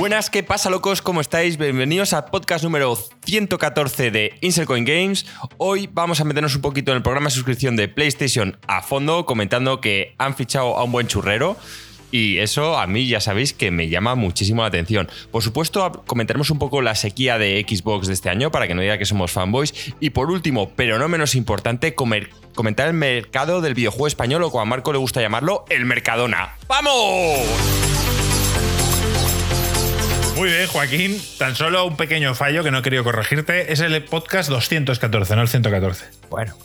Buenas, ¿qué pasa, locos? ¿Cómo estáis? Bienvenidos al podcast número 114 de Inselcoin Games. Hoy vamos a meternos un poquito en el programa de suscripción de PlayStation a fondo, comentando que han fichado a un buen churrero. Y eso a mí ya sabéis que me llama muchísimo la atención. Por supuesto, comentaremos un poco la sequía de Xbox de este año para que no diga que somos fanboys. Y por último, pero no menos importante, comentar el mercado del videojuego español o como a Marco le gusta llamarlo, el Mercadona. ¡Vamos! Muy bien, Joaquín. Tan solo un pequeño fallo que no he querido corregirte. Es el podcast 214, no el 114. Bueno.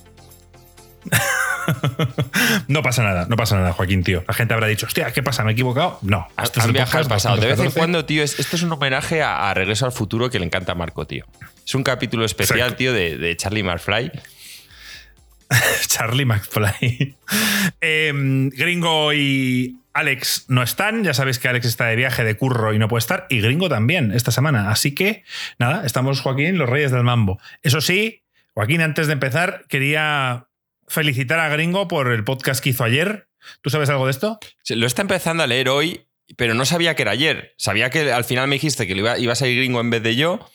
no pasa nada, no pasa nada, Joaquín, tío. La gente habrá dicho, hostia, ¿qué pasa? ¿Me he equivocado? No. Este es el al pasado. De vez en cuando, tío, esto es un homenaje a, Regreso al Futuro que le encanta a Marco, tío. Es un capítulo especial, tío, de, Charlie McFly. Charlie McFly. Em, Gringo y Alex no están. Ya sabéis que Alex está de viaje de curro y no puede estar. Y Gringo también esta semana. Así que, nada, estamos Joaquín, los reyes del mambo. Eso sí, Joaquín, antes de empezar, quería felicitar a Gringo por el podcast que hizo ayer. ¿Tú sabes algo de esto? lo está empezando a leer hoy, pero no sabía que era ayer. Sabía que al final me dijiste que iba, iba a salir Gringo en vez de yo.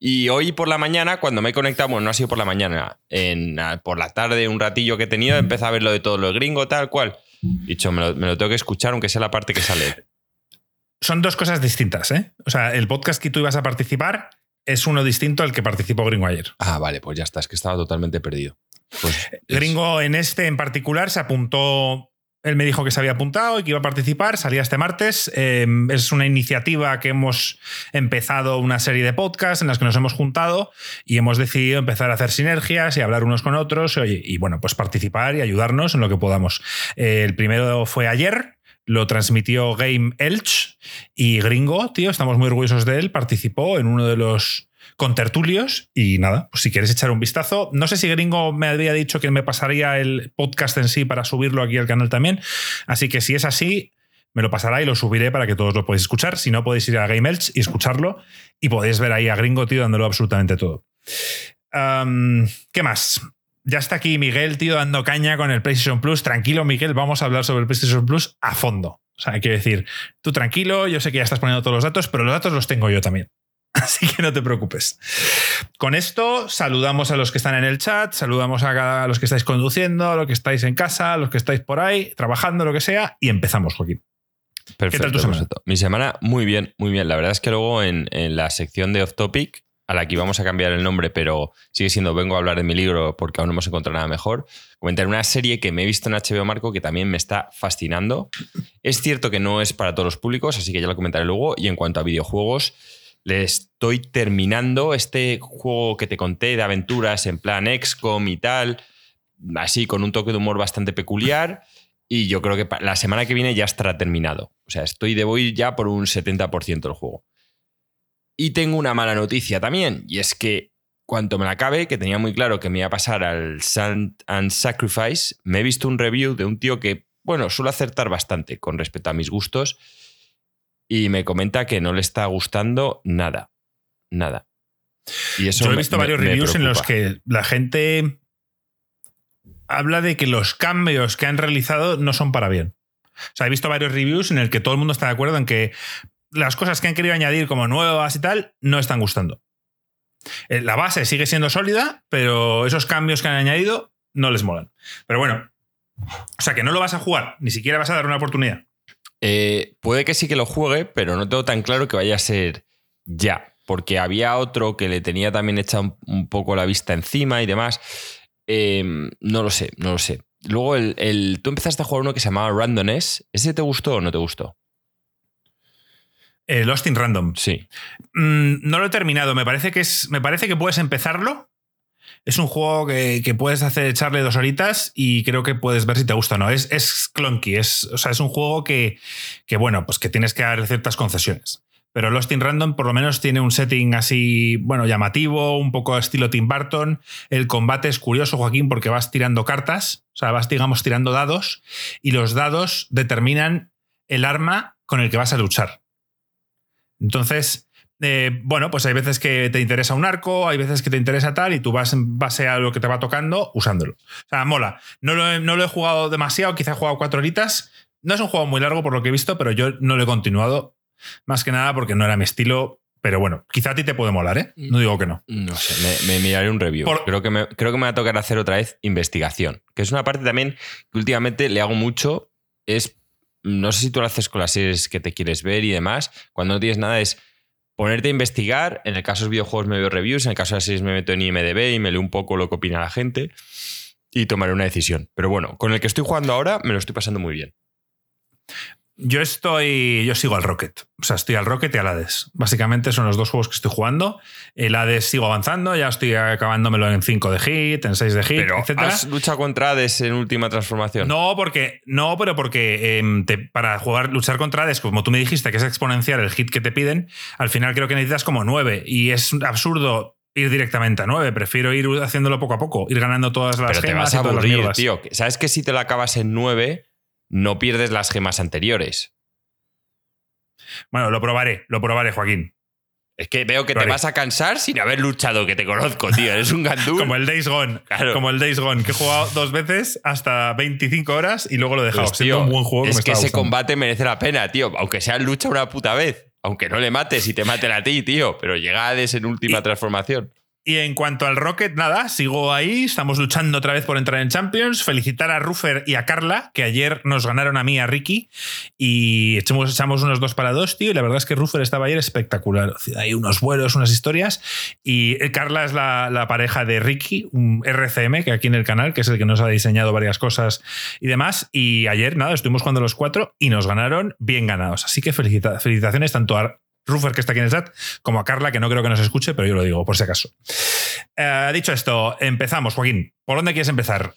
Y hoy por la mañana, cuando me he conectado, bueno, no ha sido por la mañana, en, por la tarde, un ratillo que he tenido, empecé a ver lo de todo lo Gringo, tal cual. Dicho, me lo, me lo tengo que escuchar, aunque sea la parte que sale. Son dos cosas distintas, ¿eh? O sea, el podcast que tú ibas a participar es uno distinto al que participó Gringo ayer. Ah, vale, pues ya está, es que estaba totalmente perdido. Pues Gringo en este en particular se apuntó él me dijo que se había apuntado y que iba a participar, salía este martes. Em, es una iniciativa que hemos empezado una serie de podcasts en las que nos hemos juntado y hemos decidido empezar a hacer sinergias y hablar unos con otros y, bueno, pues participar y ayudarnos en lo que podamos. Eh, el primero fue ayer, lo transmitió Game Elch y Gringo, tío, estamos muy orgullosos de él, participó en uno de los con tertulios. Y nada, pues si quieres echar un vistazo. No sé si Gringo me había dicho que me pasaría el podcast en sí para subirlo aquí al canal también. Así que si es así, me lo pasará y lo subiré para que todos lo podáis escuchar. Si no, podéis ir a Game Elch y escucharlo. Y podéis ver ahí a Gringo, tío, dándolo absolutamente todo. ¿Qué más? Ya está aquí Miguel, tío, dando caña con el PlayStation Plus. Tranquilo, Miguel, vamos a hablar sobre el PlayStation Plus a fondo. O sea, hay que decir, tú tranquilo, yo sé que ya estás poniendo todos los datos, pero los datos los tengo yo también. Así que no te preocupes. Con esto saludamos a los que están en el chat, saludamos a, los que estáis conduciendo, a los que estáis en casa, a los que estáis por ahí, trabajando, lo que sea, y empezamos, Joaquín. Perfecto, ¿Qué tal tu semana? Mi semana, muy bien, muy bien. La verdad es que luego en, la sección de Off Topic, a la que íbamos a cambiar el nombre, pero sigue siendo Vengo a hablar de mi libro porque aún no hemos encontrado nada mejor, comentar una serie que me he visto en HBO Marco que también me está fascinando. Es cierto que no es para todos los públicos, así que ya lo comentaré luego. Y en cuanto a videojuegos, le estoy terminando este juego que te conté de aventuras en plan XCOM y tal, así con un toque de humor bastante peculiar. Y yo creo que la semana que viene ya estará terminado. O sea, estoy de voy ya por un 70% del juego. Y tengo una mala noticia también, y es que cuanto me la acabe, que tenía muy claro que me iba a pasar al Sant and Sacrifice, me he visto un review de un tío que, bueno, suele acertar bastante con respecto a mis gustos y me comenta que no le está gustando nada. Nada. Y eso Yo he visto varios reviews en los que la gente habla de que los cambios que han realizado no son para bien. O sea, he visto varios reviews en el que todo el mundo está de acuerdo en que las cosas que han querido añadir como nuevas y tal no están gustando. Eh, la base sigue siendo sólida, pero esos cambios que han añadido no les molan. Pero bueno, o sea que no lo vas a jugar, ni siquiera vas a dar una oportunidad. Eh, puede que sí que lo juegue, pero no tengo tan claro que vaya a ser ya. Porque había otro que le tenía también hecha un, poco la vista encima y demás. Em, no lo sé, no lo sé. Luego, el, tú empezaste a jugar uno que se llamaba Randomness. ¿Ese te gustó o no te gustó? Eh, Lost in Random. Sí. Mm, no lo he terminado. Me parece que es. Me parece que puedes empezarlo es un juego que, puedes hacer echarle dos horitas y creo que puedes ver si te gusta o no. Es, es clunky, es, o sea, es un juego que, bueno, pues que tienes que dar ciertas concesiones. Pero Lost in Random por lo menos tiene un setting así, bueno, llamativo, un poco estilo Tim Burton. El combate es curioso, Joaquín, porque vas tirando cartas, o sea, vas, digamos, tirando dados y los dados determinan el arma con el que vas a luchar. Entonces, eh, bueno, pues hay veces que te interesa un arco, hay veces que te interesa tal, y tú vas en base a lo que te va tocando usándolo. O sea, mola. No lo he, no lo he jugado demasiado, quizá he jugado cuatro horitas. No es un juego muy largo por lo que he visto, pero yo no lo he continuado. más que nada porque no era mi estilo. Pero bueno, quizá a ti te puede molar, ¿eh? No digo que no. No sé, me, miraré un review. Creo, que me, creo que me va a tocar hacer otra vez investigación, que es una parte también que últimamente le hago mucho, es, no sé si tú lo haces con las series que te quieres ver y demás, cuando no tienes nada es ponerte a investigar, en el caso de los videojuegos me veo reviews, en el caso de las series me meto en IMDB y me leo un poco lo que opina la gente y tomaré una decisión. Pero bueno, con el que estoy jugando ahora me lo estoy pasando muy bien. Yo estoy. Yo sigo al Rocket. O sea, estoy al Rocket y al Hades. Básicamente son los dos juegos que estoy jugando. El Hades sigo avanzando, ya estoy acabándomelo en 5 de hit, en 6 de hit, pero ¿Has luchado contra Hades en última transformación? No, porque. No, pero porque em, para jugar, luchar contra Hades, como tú me dijiste, que es exponencial el hit que te piden, al final creo que necesitas como 9. Y es absurdo ir directamente a 9. Prefiero ir haciéndolo poco a poco, ir ganando todas las Pero te vas a aburrir, tío. ¿Sabes que si te lo acabas en 9 no pierdes las gemas anteriores. Bueno, lo probaré, lo probaré, Joaquín. Es que veo que te vas a cansar sin haber luchado, que te conozco, tío. Eres un gandú. como el Days Gone. Como el Days Gone, que he jugado dos veces hasta 25 horas y luego lo he dejado. Pues, un buen juego. Es que, ese combate merece la pena, tío. Aunque sea lucha una puta vez. Aunque no le mates y te maten a ti, tío. Pero llega a en última transformación. Y en cuanto al Rocket, nada, sigo ahí, estamos luchando otra vez por entrar en Champions. Felicitar a Ruffer y a Carla, que ayer nos ganaron a mí a Ricky, y echamos, echamos unos dos para dos, tío, y la verdad es que Ruffer estaba ayer espectacular. Hay unos vuelos, unas historias, y Carla es la, pareja de Ricky, un RCM, que aquí en el canal, que es el que nos ha diseñado varias cosas y demás, y ayer, nada, estuvimos jugando los cuatro y nos ganaron bien ganados. Así que felicitaciones tanto a Ruffer, que está aquí en el chat, como a Carla, que no creo que nos escuche, pero yo lo digo, por si acaso. Eh, dicho esto, empezamos, Joaquín. ¿Por dónde quieres empezar?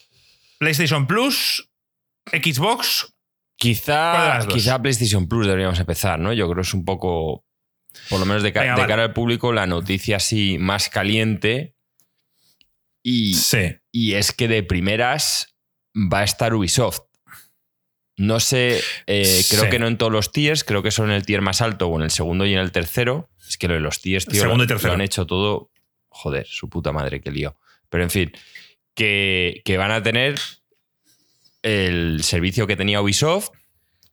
¿PlayStation Plus? ¿Xbox? Quizá, quizá PlayStation Plus deberíamos empezar, ¿no? Yo creo que es un poco, por lo menos de, cara al público, la noticia así más caliente. Y, sí. y es que de primeras va a estar Ubisoft. No sé, eh, creo que no en todos los tiers, creo que solo en el tier más alto o en el segundo y en el tercero. Es que lo de los tiers, tío, segundo lo, han hecho todo. Joder, su puta madre, qué lío. Pero en fin, que, van a tener el servicio que tenía Ubisoft,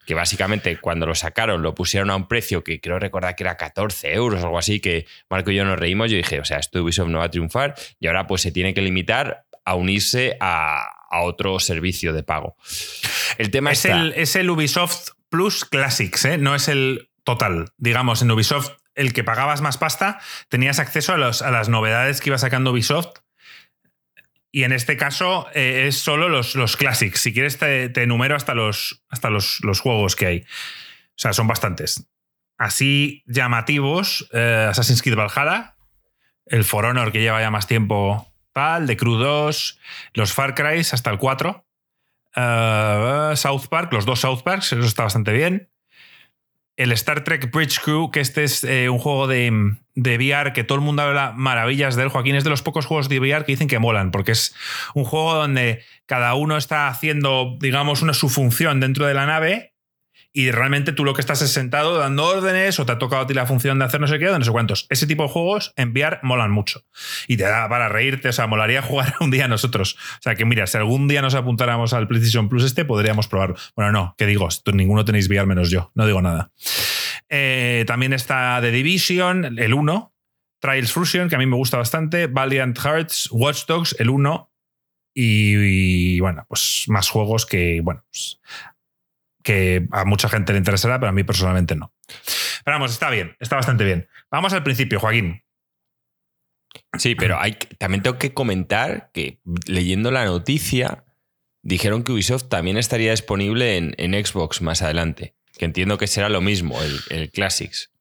que básicamente cuando lo sacaron lo pusieron a un precio que creo recordar que era 14 euros o algo así, que Marco y yo nos reímos. Yo dije, o sea, esto Ubisoft no va a triunfar y ahora pues se tiene que limitar a unirse a, a otro servicio de pago. El tema es, el, es el Ubisoft Plus Classics, ¿eh? no es el total. Digamos, en Ubisoft, el que pagabas más pasta, tenías acceso a, los, a las novedades que iba sacando Ubisoft. Y en este caso eh, es solo los, los Classics. Si quieres, te, te enumero hasta, los, hasta los, los, juegos que hay. O sea, son bastantes. Así llamativos: eh, Assassin's Creed Valhalla, el For Honor que lleva ya más tiempo PAL, de Crew 2, los Far Cry hasta el 4, eh, South Park, los dos South Parks, eso está bastante bien. El Star Trek Bridge Crew, que este es eh, un juego de, de, VR que todo el mundo habla maravillas de él. Joaquín es de los pocos juegos de VR que dicen que molan, porque es un juego donde cada uno está haciendo, digamos, una su función dentro de la nave y realmente tú lo que estás es sentado dando órdenes o te ha tocado a ti la función de hacer no sé qué, no sé cuántos. Ese tipo de juegos enviar molan mucho y te da para reírte, o sea, molaría jugar un día nosotros. O sea, que mira, si algún día nos apuntáramos al PlayStation Plus este, podríamos probarlo. Bueno, no, que digo, ninguno tenéis VR menos yo, no digo nada. Eh, también está The Division, el 1, Trials Fusion, que a mí me gusta bastante, Valiant Hearts, Watch Dogs, el 1, y, bueno, pues más juegos que, bueno, pues que a mucha gente le interesará, pero a mí personalmente no. Pero vamos, está bien, está bastante bien. Vamos al principio, Joaquín. Sí, pero hay, también tengo que comentar que leyendo la noticia dijeron que Ubisoft también estaría disponible en, Xbox más adelante, que entiendo que será lo mismo, el Classics.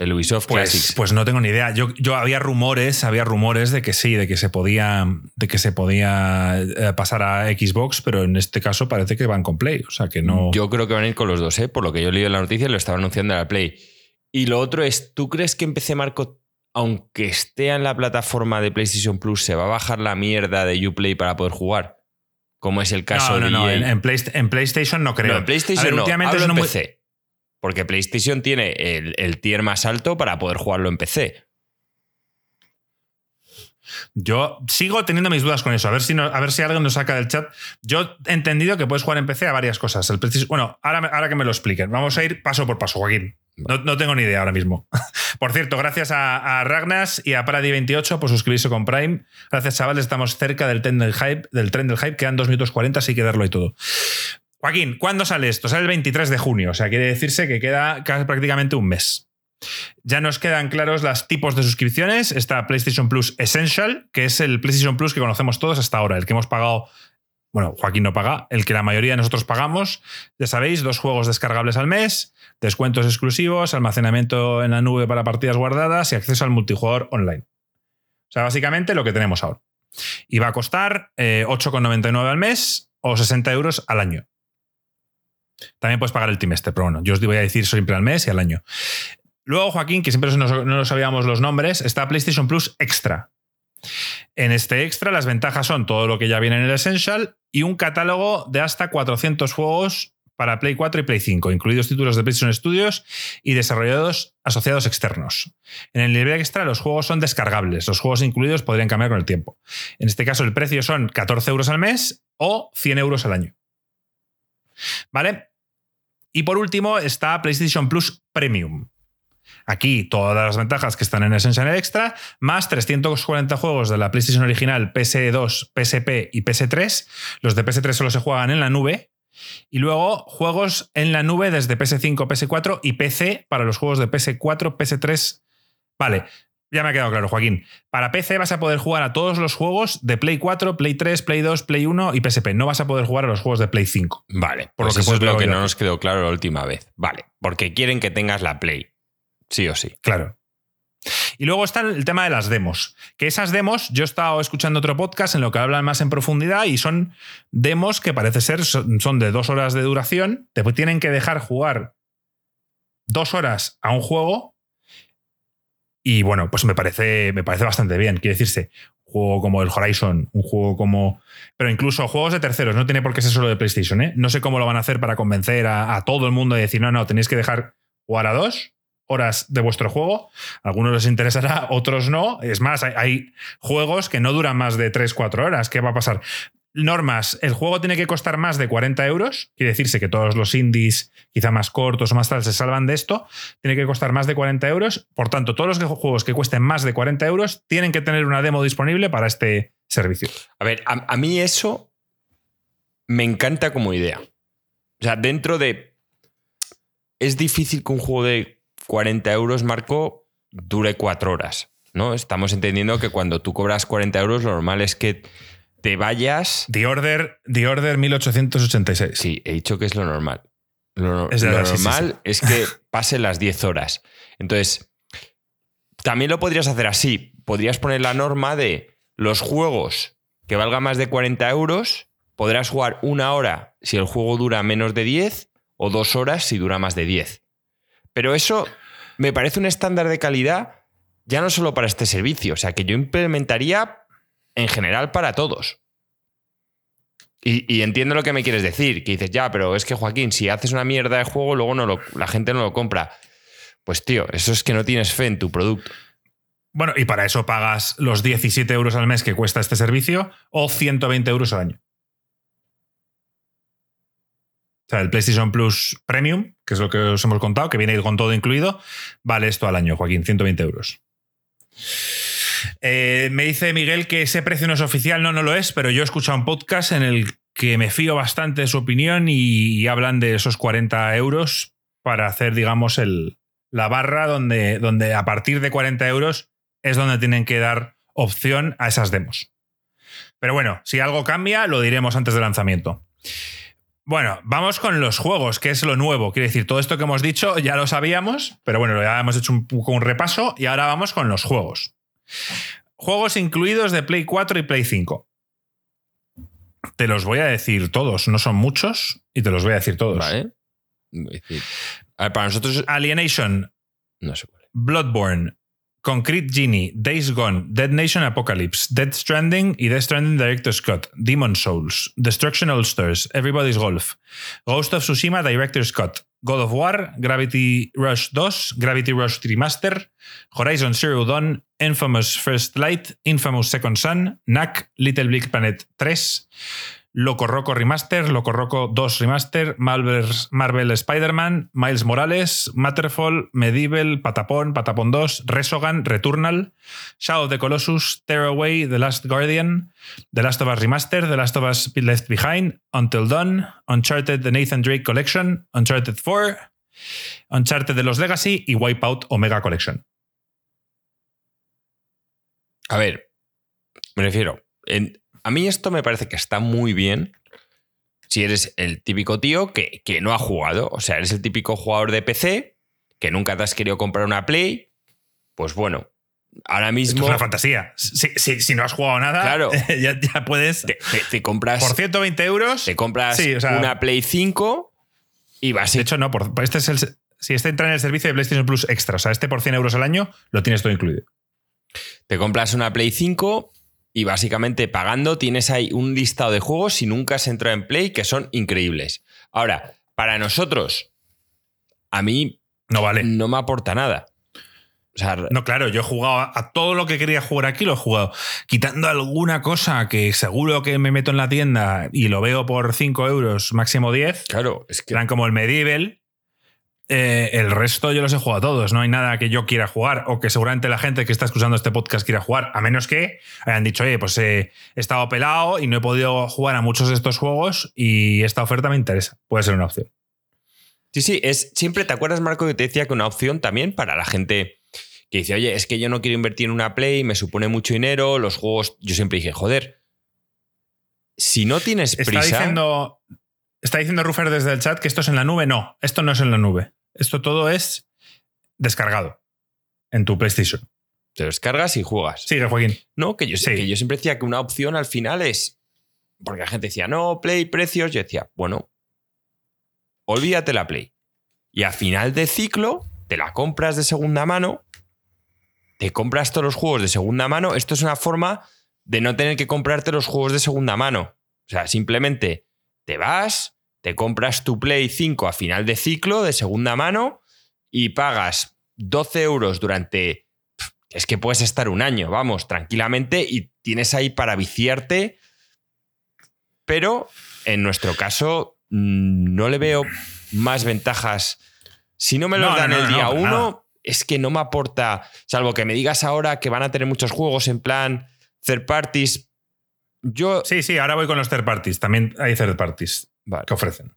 El Ubisoft pues, Pues no tengo ni idea. Yo, yo, había rumores, había rumores de que sí, de que se podía, de que se podía eh, pasar a Xbox, pero en este caso parece que van con Play. O sea que no. Yo creo que van a ir con los dos, ¿eh? Por lo que yo leído en la noticia, lo estaba anunciando en la Play. Y lo otro es, ¿tú crees que en PC Marco, aunque esté en la plataforma de PlayStation Plus, se va a bajar la mierda de Uplay para poder jugar? Como es el caso de. No, no, en, en, PlayStation no creo. en PlayStation no, últimamente es en PC. Porque PlayStation tiene el, tier más alto para poder jugarlo en PC. Yo sigo teniendo mis dudas con eso. A ver si, a ver si alguien nos saca del chat. Yo he entendido que puedes jugar en PC a varias cosas. El bueno, ahora, ahora que me lo expliquen. Vamos a ir paso por paso, Joaquín. No, tengo ni idea ahora mismo. por cierto, gracias a, Ragnas y a Paradi28 por suscribirse con Prime. Gracias, chavales. Estamos cerca del tren del hype. Del tren del hype. Quedan 2 minutos 40, así que darlo y todo. Joaquín, ¿cuándo sale esto? Sale el 23 de junio. O sea, quiere decirse que queda prácticamente un mes. Ya nos quedan claros los tipos de suscripciones. Está PlayStation Plus Essential, que es el PlayStation Plus que conocemos todos hasta ahora, el que hemos pagado. Bueno, Joaquín no paga, el que la mayoría de nosotros pagamos. Ya sabéis, dos juegos descargables al mes, descuentos exclusivos, almacenamiento en la nube para partidas guardadas y acceso al multijugador online. O sea, básicamente lo que tenemos ahora. Y va a costar 8,99 eh, al mes o 60 euros al año. También puedes pagar el trimestre, pero bueno, yo os voy a decir siempre al mes y al año. Luego, Joaquín, que siempre no nos sabíamos los nombres, está PlayStation Plus Extra. En este extra, las ventajas son todo lo que ya viene en el Essential y un catálogo de hasta 400 juegos para Play 4 y Play 5, incluidos títulos de PlayStation Studios y desarrollados asociados externos. En el nivel extra, los juegos son descargables. Los juegos incluidos podrían cambiar con el tiempo. En este caso, el precio son 14 euros al mes o 100 euros al año. ¿Vale? Y por último está PlayStation Plus Premium. Aquí todas las ventajas que están en Essential Extra, más 340 juegos de la PlayStation original, PS2, PSP y PS3. Los de PS3 solo se juegan en la nube. Y luego juegos en la nube desde PS5, PS4 y PC para los juegos de PS4, PS3. Vale, ya me ha quedado claro, Joaquín. Para PC vas a poder jugar a todos los juegos de Play 4, Play 3, Play 2, Play 1 y PSP. No vas a poder jugar a los juegos de Play 5. Vale, por lo pues que eso es lo que no nos quedó claro la última vez. Vale, porque quieren que tengas la Play. Sí o sí. Claro. Y luego está el tema de las demos. Que esas demos, yo he estado escuchando otro podcast en lo que hablan más en profundidad y son demos que parece ser son de dos horas de duración. Te tienen que dejar jugar dos horas a un juego y bueno, pues me parece, me parece bastante bien. Quiere decirse, un juego como el Horizon, un juego como. Pero incluso juegos de terceros, no tiene por qué ser solo de PlayStation, ¿eh? No sé cómo lo van a hacer para convencer a, todo el mundo de decir, no, no, tenéis que dejar jugar a dos horas de vuestro juego. algunos les interesará, otros no. Es más, hay, hay, juegos que no duran más de 3-4 horas. ¿Qué va a pasar? Normas, el juego tiene que costar más de 40 euros, quiere decirse que todos los indies, quizá más cortos o más tal, se salvan de esto, tiene que costar más de 40 euros, por tanto, todos los juegos que cuesten más de 40 euros tienen que tener una demo disponible para este servicio. A ver, a, mí eso me encanta como idea. O sea, dentro de... Es difícil que un juego de 40 euros, Marco, dure 4 horas. ¿no? Estamos entendiendo que cuando tú cobras 40 euros, lo normal es que te vayas. The Order, The Order 1886. Sí, he dicho que es lo normal. Lo, es normal es que pasen las 10 horas. Entonces, también lo podrías hacer así. Podrías poner la norma de los juegos que valgan más de 40 euros, podrás jugar una hora si el juego dura menos de 10 o dos horas si dura más de 10. Pero eso me parece un estándar de calidad ya no solo para este servicio, o sea, que yo implementaría en general para todos. Y, entiendo lo que me quieres decir, que dices, ya, pero es que Joaquín, si haces una mierda de juego, luego no la gente no lo compra. Pues tío, eso es que no tienes fe en tu producto. Bueno, y para eso pagas los 17 euros al mes que cuesta este servicio o 120 euros al año. O sea, el PlayStation Plus Premium, que es lo que os hemos contado, que viene con todo incluido, vale esto al año, Joaquín, 120 euros. Eh, me dice Miguel que ese precio no es oficial, no, no lo es, pero yo he escuchado un podcast en el que me fío bastante de su opinión y, hablan de esos 40 euros para hacer, digamos, el, la barra donde, donde a partir de 40 euros es donde tienen que dar opción a esas demos. Pero bueno, si algo cambia, lo diremos antes del lanzamiento. Bueno, vamos con los juegos, que es lo nuevo. Quiere decir, todo esto que hemos dicho ya lo sabíamos, pero bueno, ya hemos hecho un un repaso y ahora vamos con los juegos. Juegos incluidos de Play 4 y Play 5. Te los voy a decir todos, no son muchos, y te los voy a decir todos. Vale. para nosotros. Alienation. No sé cuál. Bloodborne. Concrete Genie, Days Gone, Dead Nation Apocalypse, Dead Stranding y Dead Stranding Director Scott, Demon Souls, Destruction All Stars, Everybody's Golf, Ghost of Tsushima Director Scott, God of War, Gravity Rush 2, Gravity Rush Remaster, Horizon Zero Dawn, Infamous First Light, Infamous Second Son, Knack, Little Big Planet 3, Loco Roco Remaster, Loco Roco 2 Remaster, Marvel, Marvel Spider-Man, Miles Morales, Matterfall, Medieval, Patapon, Patapon 2, Resogan, Returnal, Shadow of the Colossus, Tearaway, The Last Guardian, The Last of Us Remaster, The Last of Us Left Behind, Until Dawn, Uncharted The Nathan Drake Collection, Uncharted 4, Uncharted de los Legacy y Wipeout Omega Collection. A ver, me refiero, en, a mí esto me parece que está muy bien si eres el típico tío que, que, no ha jugado. O sea, eres el típico jugador de PC que nunca te has querido comprar una Play. Pues bueno, ahora mismo. es una fantasía. Si, si, si, no has jugado nada, claro, ya, ya puedes. Te, te, te, compras. Por 120 euros. Te compras sí, o sea, una Play 5 y vas. De hecho, no. Por, este es el. Si este entra en el servicio de PlayStation Plus Extra, o sea, este por 100 euros al año, lo tienes todo incluido. Te compras una Play 5 y básicamente pagando tienes ahí un listado de juegos si nunca has entrado en Play que son increíbles. Ahora, para nosotros, a mí no vale. No me aporta nada. O sea, no, claro, yo he jugado a todo lo que quería jugar aquí, lo he jugado. Quitando alguna cosa que seguro que me meto en la tienda y lo veo por 5 euros, máximo 10. Claro, es que. Eran como el Medieval. Eh, el resto yo los he jugado todos. No hay nada que yo quiera jugar o que seguramente la gente que está escuchando este podcast quiera jugar, a menos que hayan dicho, oye, pues eh, he estado pelado y no he podido jugar a muchos de estos juegos y esta oferta me interesa. Puede ser una opción. Sí, sí, es siempre, ¿te acuerdas, Marco, que te decía que una opción también para la gente que dice, oye, es que yo no quiero invertir en una Play, me supone mucho dinero, los juegos, yo siempre dije, joder, si no tienes prisa... Está diciendo, está diciendo Rufer desde el chat que esto es en la nube. No, esto no es en la nube. Esto todo es descargado en tu PlayStation. Te descargas y juegas. Sigue, Joaquín. No, que yo, sí. que yo siempre decía que una opción al final es. Porque la gente decía, no, Play, precios. Yo decía, bueno, olvídate la Play. Y a final de ciclo, te la compras de segunda mano, te compras todos los juegos de segunda mano. Esto es una forma de no tener que comprarte los juegos de segunda mano. O sea, simplemente te vas, te compras tu Play 5 a final de ciclo de segunda mano y pagas 12 euros durante... Es que puedes estar un año, vamos, tranquilamente y tienes ahí para viciarte. Pero en nuestro caso no le veo más ventajas. Si no me los No, dan no, el no, día no, para uno, nada. es que no me aporta, salvo que me digas ahora que van a tener muchos juegos en plan third parties. Yo... Sí, sí, ahora voy con los third parties. También hay third parties Que ofrecen.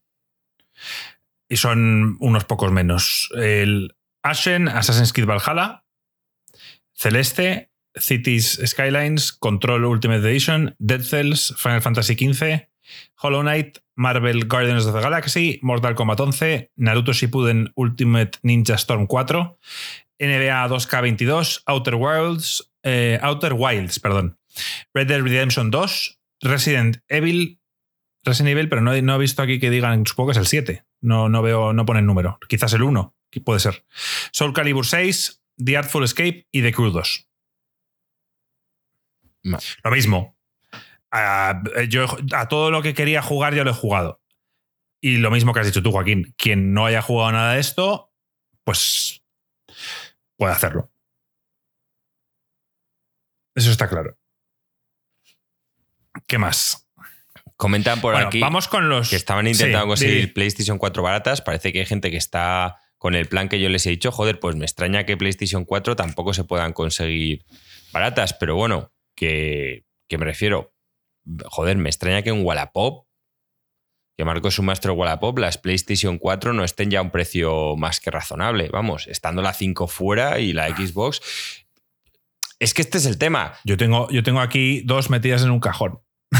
Y son unos pocos menos. El Ashen, Assassin's Creed Valhalla, Celeste, Cities Skylines, Control Ultimate Edition, Dead Cells, Final Fantasy XV, Hollow Knight, Marvel Guardians of the Galaxy, Mortal Kombat 11, Naruto Shippuden Ultimate Ninja Storm 4, NBA 2K22, Outer Worlds, eh, Outer Wilds, perdón, Red Dead Redemption 2, Resident Evil, Resident Evil, pero no, he- no he visto aquí que digan, supongo que es el 7. No, no veo, no ponen número. Quizás el 1, que puede ser. Soul Calibur 6, The Artful Escape y The Crew 2. Ma- Lo mismo. A, yo, a todo lo que quería jugar ya lo he jugado. Y lo mismo que has dicho tú, Joaquín. Quien no haya jugado nada de esto, pues puede hacerlo. Eso está claro. ¿Qué más? Comentan por Bueno, aquí vamos con los. que estaban intentando Sí, conseguir PlayStation 4 baratas. Parece que hay gente que está con el plan que yo les he dicho. Joder, pues me extraña que PlayStation 4 tampoco se puedan conseguir baratas. Pero bueno, que, que me refiero. Joder, me extraña que en Wallapop, que Marco es un maestro Wallapop, las PlayStation 4 no estén ya a un precio más que razonable. Vamos, estando la 5 fuera y la Xbox. Es que este es el tema. Yo tengo, yo tengo aquí dos metidas en un cajón.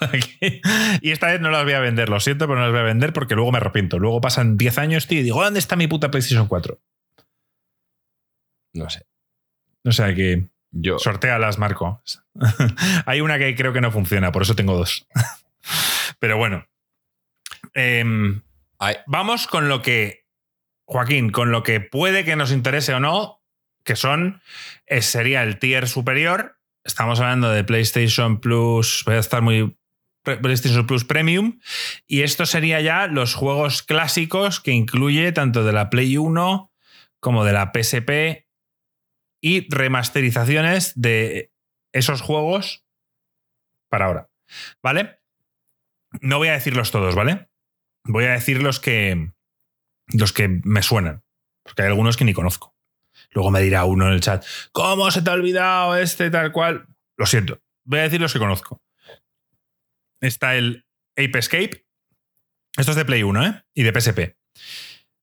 Y esta vez no las voy a vender, lo siento, pero no las voy a vender porque luego me arrepiento. Luego pasan 10 años, tío, y digo, ¿dónde está mi puta PlayStation 4? No sé. O sea que Yo. sortealas, Marco. Hay una que creo que no funciona, por eso tengo dos. pero bueno. Em, vamos con lo que, Joaquín, con lo que puede que nos interese o no, que son, eh, sería el tier superior. Estamos hablando de PlayStation Plus, voy a estar muy PlayStation Plus Premium. Y esto sería ya los juegos clásicos que incluye tanto de la Play 1 como de la PSP y remasterizaciones de esos juegos para ahora. ¿Vale? No voy a decirlos todos, ¿vale? Voy a decir los que, los que me suenan, porque hay algunos que ni conozco. Luego me dirá uno en el chat, ¿cómo se te ha olvidado este tal cual? Lo siento, voy a decir los que conozco. Está el Ape Escape. Esto es de Play 1, ¿eh? Y de PSP.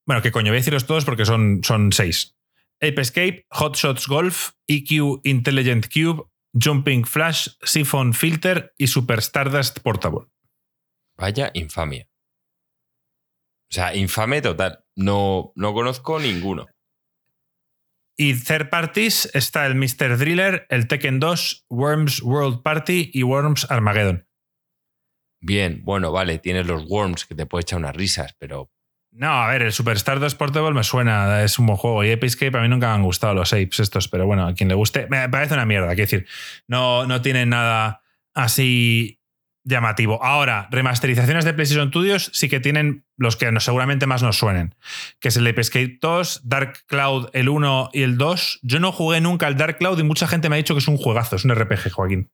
Bueno, qué coño, voy a decirlos todos porque son, son seis. Ape Escape, Hot Shots Golf, EQ Intelligent Cube, Jumping Flash, Siphon Filter y Super Stardust Portable. Vaya infamia. O sea, infame total. No, no conozco ninguno. Y third parties está el Mr. Driller, el Tekken 2, Worms World Party y Worms Armageddon. Bien, bueno, vale, tienes los Worms que te puede echar unas risas, pero. No, a ver, el Superstar 2 Portable me suena, es un buen juego. Y Epic Escape a mí nunca me han gustado los apes estos, pero bueno, a quien le guste, me parece una mierda. Quiero decir, no, no tienen nada así llamativo. Ahora, remasterizaciones de PlayStation Studios sí que tienen los que seguramente más nos suenen, que es el Ape Escape 2, Dark Cloud el 1 y el 2. Yo no jugué nunca al Dark Cloud y mucha gente me ha dicho que es un juegazo, es un RPG, Joaquín.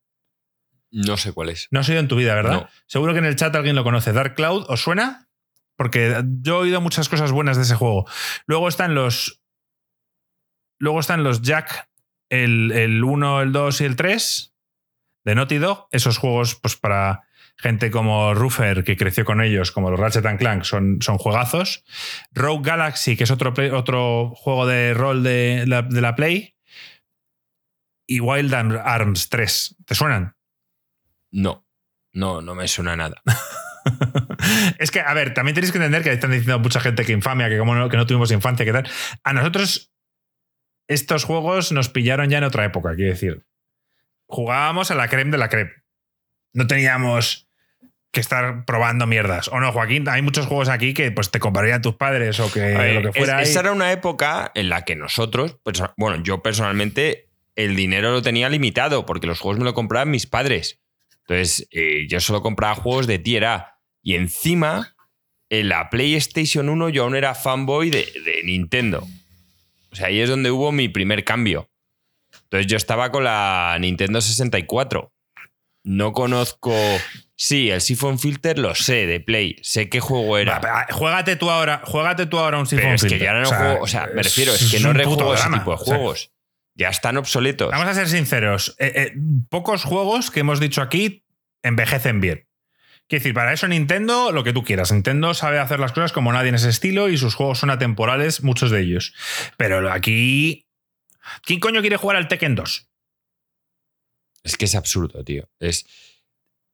No sé cuál es. No has oído en tu vida, ¿verdad? Seguro que en el chat alguien lo conoce. Dark Cloud, ¿os suena? Porque yo he oído muchas cosas buenas de ese juego. Luego están los. Luego están los Jack, el, el 1, el 2 y el 3 de Naughty Dog. Esos juegos, pues para gente como Ruffer, que creció con ellos, como los Ratchet Clank, son, son juegazos. Rogue Galaxy, que es otro, otro juego de rol de la, de la Play. Y Wild Arms 3. ¿Te suenan? No, no, no me suena nada. es que, a ver, también tenéis que entender que están diciendo mucha gente que infamia, que como no, que no tuvimos infancia, que tal. A nosotros estos juegos nos pillaron ya en otra época, quiero decir. Jugábamos a la creme de la creme. No teníamos que estar probando mierdas. O no, Joaquín, hay muchos juegos aquí que pues te comprarían tus padres o que lo que fuera. esa era una época en la que nosotros, pues, bueno, yo personalmente, el dinero lo tenía limitado porque los juegos me lo compraban mis padres. Entonces, eh, yo solo compraba juegos de tierra. Y encima, en la PlayStation 1 yo aún era fanboy de, Nintendo. O sea, ahí es donde hubo mi primer cambio. Entonces yo estaba con la Nintendo 64. No conozco. Sí, el Siphon Filter lo sé de Play. Sé qué juego era. juégate tú ahora, juégate tú ahora un Siphon Pero es que ya no juego. O sea, me refiero, es que no rejuego ese tipo de juegos. ya están obsoletos. Vamos a ser sinceros. Eh, eh, pocos juegos que hemos dicho aquí envejecen bien. Quiero decir, para eso Nintendo, lo que tú quieras. Nintendo sabe hacer las cosas como nadie en ese estilo y sus juegos son atemporales, muchos de ellos. Pero aquí. ¿Quién coño quiere jugar al Tekken 2? Es que es absurdo, tío. Es.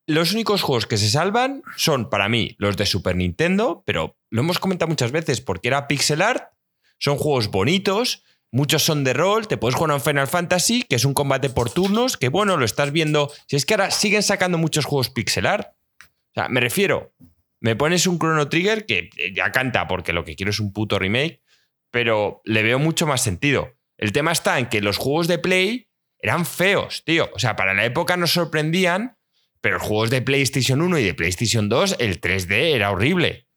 Los únicos juegos que se salvan son, para mí, los de Super Nintendo, pero lo hemos comentado muchas veces porque era pixel art, son juegos bonitos, Muchos son de rol, te puedes jugar a un Final Fantasy, que es un combate por turnos, que bueno, lo estás viendo. Si es que ahora siguen sacando muchos juegos pixelar. O sea, me refiero, me pones un Chrono Trigger que ya canta porque lo que quiero es un puto remake, pero le veo mucho más sentido. El tema está en que los juegos de Play eran feos, tío. O sea, para la época nos sorprendían, pero los juegos de PlayStation 1 y de PlayStation 2, el 3D era horrible.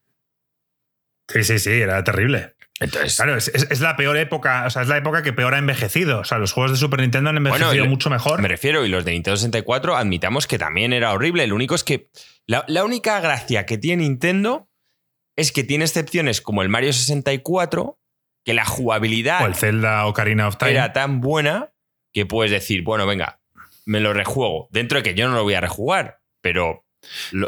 Sí, sí, sí, era terrible. Entonces, claro, es, la peor época, o sea, es la época que peor ha envejecido. O sea, los juegos de Super Nintendo han envejecido mucho mejor. Me refiero, y los de Nintendo 64, admitamos que también era horrible. Lo único es que la, única gracia que tiene Nintendo es que tiene excepciones como el Mario 64, que la jugabilidad. O el Zelda Ocarina of Time. Era tan buena que puedes decir, bueno, venga, me lo rejuego. Dentro de que yo no lo voy a rejugar, pero lo,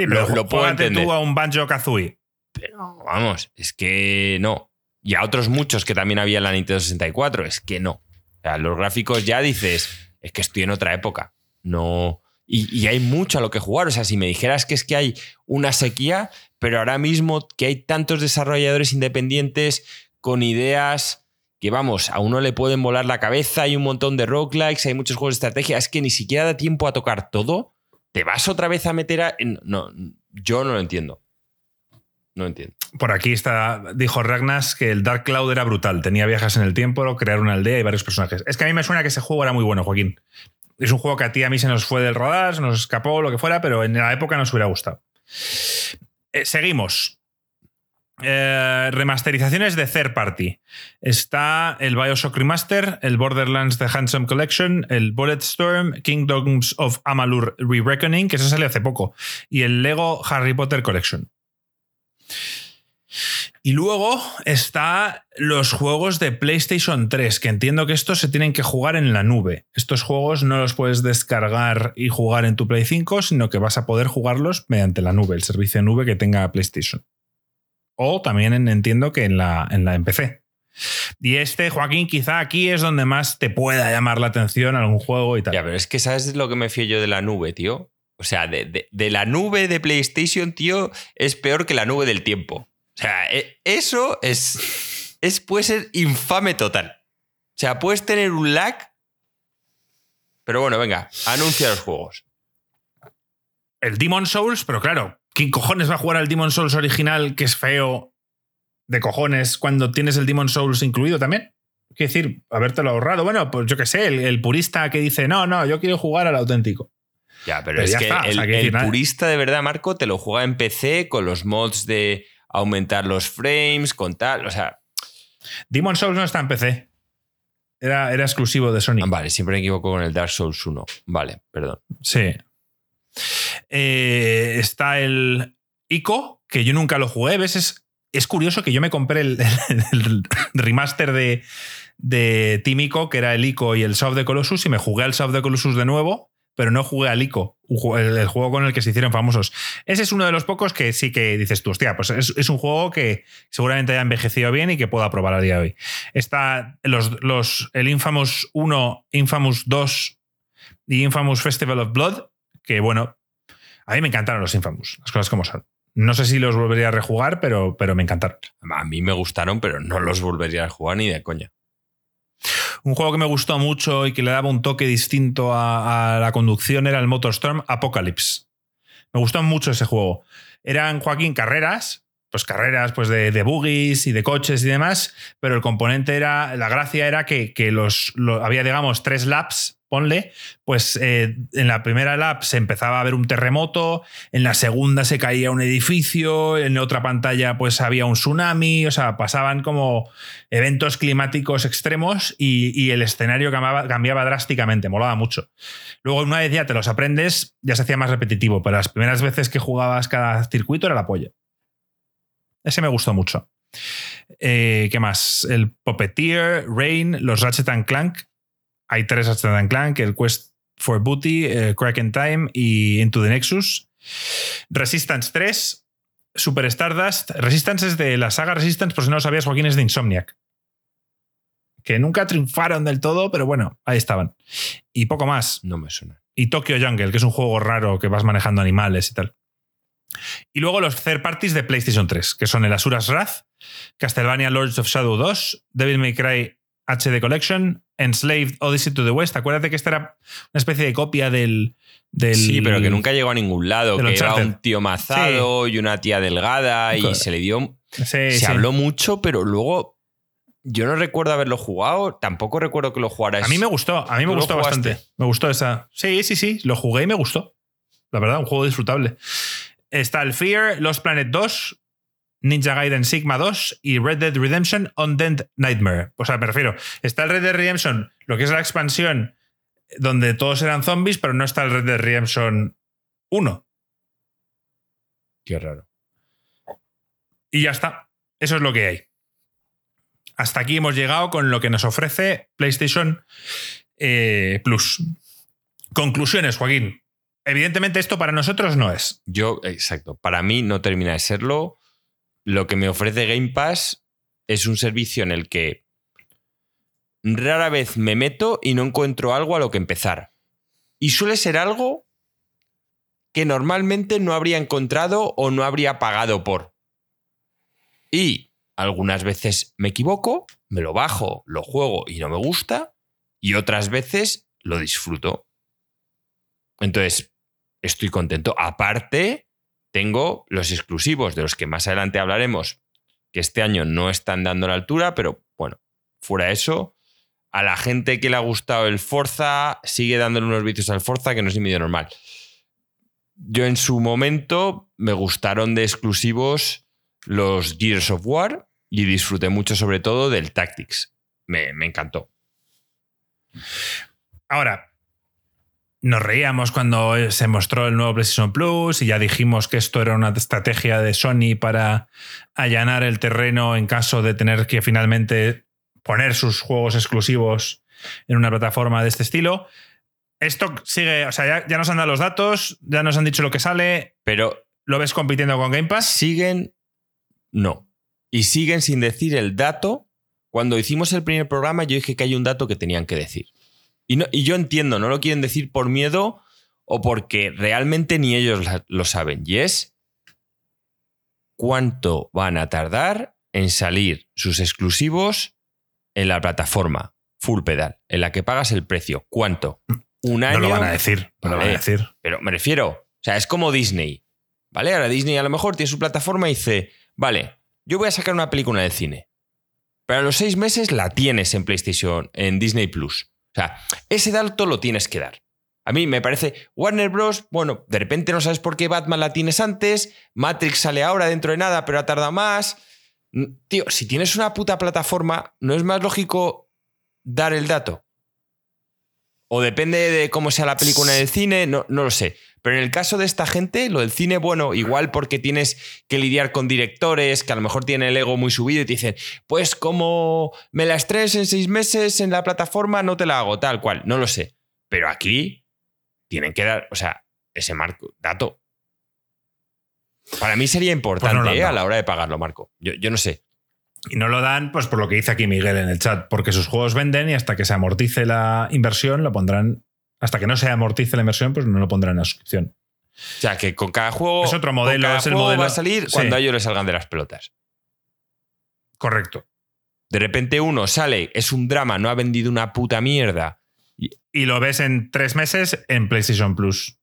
puedo entender. tú a un Banjo Kazooie. Pero vamos, es que no y a otros muchos que también había en la Nintendo 64. Es que no. O sea, los gráficos ya dices, es que estoy en otra época. No. Y, hay mucho a lo que jugar. O sea, si me dijeras que es que hay una sequía, pero ahora mismo que hay tantos desarrolladores independientes con ideas que, vamos, a uno le pueden volar la cabeza, hay un montón de roguelikes, hay muchos juegos de estrategia, es que ni siquiera da tiempo a tocar todo. ¿Te vas otra vez a meter a.? No, yo no lo entiendo. No entiendo. Por aquí está, dijo Ragnas que el Dark Cloud era brutal. Tenía viajes en el tiempo, crear una aldea y varios personajes. Es que a mí me suena que ese juego era muy bueno, Joaquín. Es un juego que a ti a mí se nos fue del radar, se nos escapó, lo que fuera, pero en la época nos hubiera gustado. Eh, seguimos. Eh, remasterizaciones de third party. Está el Bioshock Remaster, el Borderlands The Handsome Collection, el Bulletstorm, Kingdoms of Amalur Re-Reckoning, que eso salió hace poco, y el Lego Harry Potter Collection. Y luego está los juegos de PlayStation 3, que entiendo que estos se tienen que jugar en la nube. Estos juegos no los puedes descargar y jugar en tu Play 5, sino que vas a poder jugarlos mediante la nube, el servicio de nube que tenga PlayStation. O también entiendo que en la, en la PC. Y este, Joaquín, quizá aquí es donde más te pueda llamar la atención algún juego y tal. Ya, pero es que ¿sabes lo que me fío yo de la nube, tío? O sea, de, de la nube de PlayStation, tío, es peor que la nube del tiempo. O sea, e, eso es, es, puede ser infame total. O sea, puedes tener un lag. Pero bueno, venga, anuncia los juegos. El Demon Souls, pero claro, ¿quién cojones va a jugar al Demon Souls original que es feo de cojones cuando tienes el Demon Souls incluido también? Quiero decir, habértelo ahorrado. Bueno, pues yo qué sé, el, purista que dice, no, no, yo quiero jugar al auténtico. Ya, pero, es que el, purista de verdad, Marco, te lo juega en PC con los mods de aumentar los frames, con tal, o sea... Demon Souls no está en PC. Era, era exclusivo de Sony. Ah, vale, siempre me equivoco con el Dark Souls 1. Vale, perdón. Sí. Eh, está el ICO, que yo nunca lo jugué. ¿Ves? Es, curioso que yo me compré el, remaster de, de Team ICO, que era el ICO y el South de Colossus, y me jugué al South de Colossus de nuevo pero no jugué al ICO, el, juego con el que se hicieron famosos. Ese es uno de los pocos que sí que dices tú, hostia, pues es, un juego que seguramente haya envejecido bien y que puedo aprobar a día de hoy. Está los, los, el Infamous 1, Infamous 2 y Infamous Festival of Blood, que bueno, a mí me encantaron los Infamous, las cosas como son. No sé si los volvería a rejugar, pero, pero me encantaron. A mí me gustaron, pero no los volvería a jugar ni de coña. Un juego que me gustó mucho y que le daba un toque distinto a, la conducción era el Motorstorm Apocalypse. Me gustó mucho ese juego. Eran, Joaquín, carreras, pues carreras pues de, de buggies y de coches y demás, pero el componente era, la gracia era que, los, había, digamos, tres laps ponle, pues eh, en la primera lap se empezaba a ver un terremoto, en la segunda se caía un edificio, en otra pantalla pues había un tsunami, o sea, pasaban como eventos climáticos extremos y, el escenario cambiaba, drásticamente, molaba mucho. Luego una vez ya te los aprendes, ya se hacía más repetitivo, pero las primeras veces que jugabas cada circuito era la polla. Ese me gustó mucho. Eh, ¿Qué más? El Puppeteer, Rain, los Ratchet and Clank, hay tres Ratchet Clank, el Quest for Booty, eh, Crack Time y Into the Nexus. Resistance 3, Super Stardust. Resistance es de la saga Resistance, por si no lo sabías, Joaquín es de Insomniac. Que nunca triunfaron del todo, pero bueno, ahí estaban. Y poco más. No me suena. Y Tokyo Jungle, que es un juego raro que vas manejando animales y tal. Y luego los third parties de PlayStation 3, que son el Asuras Wrath, Castlevania Lords of Shadow 2, Devil May Cry HD Collection, Enslaved Odyssey to the West. Acuérdate que esta era una especie de copia del, Sí, pero que nunca llegó a ningún lado. Que era un tío mazado y una tía delgada y se le dio. se habló mucho, pero luego yo no recuerdo haberlo jugado. Tampoco recuerdo que lo jugara. A mí me gustó, a mí me gustó bastante. Me gustó esa. Sí, sí, sí. Lo jugué y me gustó. La verdad, un juego disfrutable. Está el Fear, Lost Planet 2, Ninja Gaiden Sigma 2 y Red Dead Redemption Undead Nightmare. O sea, me refiero, está el Red Dead Redemption, lo que es la expansión donde todos eran zombies, pero no está el Red Dead Redemption 1. Qué raro. Y ya está. Eso es lo que hay. Hasta aquí hemos llegado con lo que nos ofrece PlayStation eh, Plus. Conclusiones, Joaquín. Evidentemente esto para nosotros no es. Yo, exacto. Para mí no termina de serlo lo que me ofrece Game Pass es un servicio en el que rara vez me meto y no encuentro algo a lo que empezar. Y suele ser algo que normalmente no habría encontrado o no habría pagado por. Y algunas veces me equivoco, me lo bajo, lo juego y no me gusta, y otras veces lo disfruto. Entonces, estoy contento. Aparte tengo los exclusivos, de los que más adelante hablaremos, que este año no están dando la altura, pero bueno, fuera eso, a la gente que le ha gustado el Forza, sigue dándole unos vicios al Forza que no es ni medio normal. Yo en su momento me gustaron de exclusivos los Gears of War y disfruté mucho sobre todo del Tactics. Me, me encantó. Ahora, nos reíamos cuando se mostró el nuevo PlayStation Plus y ya dijimos que esto era una estrategia de Sony para allanar el terreno en caso de tener que finalmente poner sus juegos exclusivos en una plataforma de este estilo. Esto sigue, o sea, ya, nos han dado los datos, ya nos han dicho lo que sale, pero ¿lo ves compitiendo con Game Pass? Siguen, no. Y siguen sin decir el dato. Cuando hicimos el primer programa yo dije que hay un dato que tenían que decir. Y, no, y yo entiendo, no lo quieren decir por miedo o porque realmente ni ellos lo saben. Y es cuánto van a tardar en salir sus exclusivos en la plataforma full pedal, en la que pagas el precio. ¿Cuánto? Un año. No lo van a decir. No lo van a decir. Pero me refiero, o sea, es como Disney. ¿Vale? Ahora Disney a lo mejor tiene su plataforma y dice, vale, yo voy a sacar una película de cine. Pero a los seis meses la tienes en PlayStation, en Disney Plus. O sea, ese dato lo tienes que dar. A mí me parece, Warner Bros., bueno, de repente no sabes por qué Batman la tienes antes, Matrix sale ahora dentro de nada, pero ha tardado más. Tío, si tienes una puta plataforma, ¿no es más lógico dar el dato? O depende de cómo sea la película del cine, no, no lo sé. Pero en el caso de esta gente, lo del cine, bueno, igual porque tienes que lidiar con directores que a lo mejor tienen el ego muy subido y te dicen, pues como me la estrenes en seis meses en la plataforma, no te la hago, tal cual. No lo sé. Pero aquí tienen que dar, o sea, ese marco, dato. Para mí sería importante pues ¿eh? a la hora de pagarlo, Marco. Yo, yo no sé. Y no lo dan, pues por lo que dice aquí Miguel en el chat, porque sus juegos venden y hasta que se amortice la inversión lo pondrán hasta que no se amortice la inversión, pues no lo pondrán en la suscripción. O sea, que con cada juego. Es otro modelo, es el modelo. Va a salir cuando a ellos les salgan de las pelotas. Correcto. De repente uno sale, es un drama, no ha vendido una puta mierda. Y, y lo ves en tres meses en PlayStation Plus.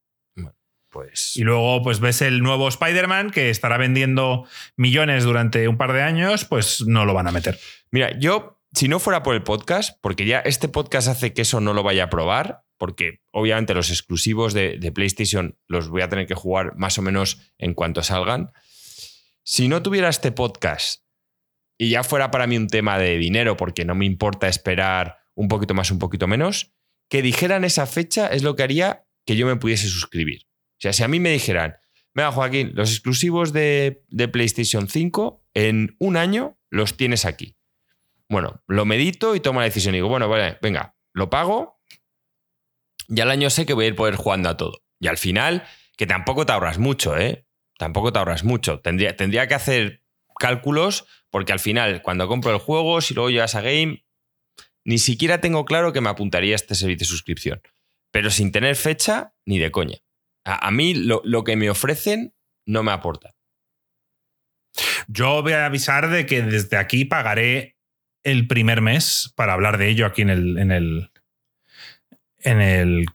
Pues... Y luego pues ves el nuevo Spider-Man que estará vendiendo millones durante un par de años, pues no lo van a meter. Mira, yo, si no fuera por el podcast, porque ya este podcast hace que eso no lo vaya a probar, porque obviamente los exclusivos de, PlayStation los voy a tener que jugar más o menos en cuanto salgan. Si no tuviera este podcast y ya fuera para mí un tema de dinero, porque no me importa esperar un poquito más, un poquito menos, que dijeran esa fecha es lo que haría que yo me pudiese suscribir. Sea, si a mí me dijeran, venga Joaquín, los exclusivos de, de PlayStation 5 en un año los tienes aquí. Bueno, lo medito y tomo la decisión y digo, bueno, vale, venga, lo pago ya al año sé que voy a ir poder jugando a todo. Y al final, que tampoco te ahorras mucho, ¿eh? Tampoco te ahorras mucho. Tendría, tendría que hacer cálculos porque al final, cuando compro el juego, si luego llevas a Game, ni siquiera tengo claro que me apuntaría a este servicio de suscripción. Pero sin tener fecha, ni de coña. A, mí lo, lo, que me ofrecen no me aporta. Yo voy a avisar de que desde aquí pagaré el primer mes para hablar de ello aquí en el, en el, en el,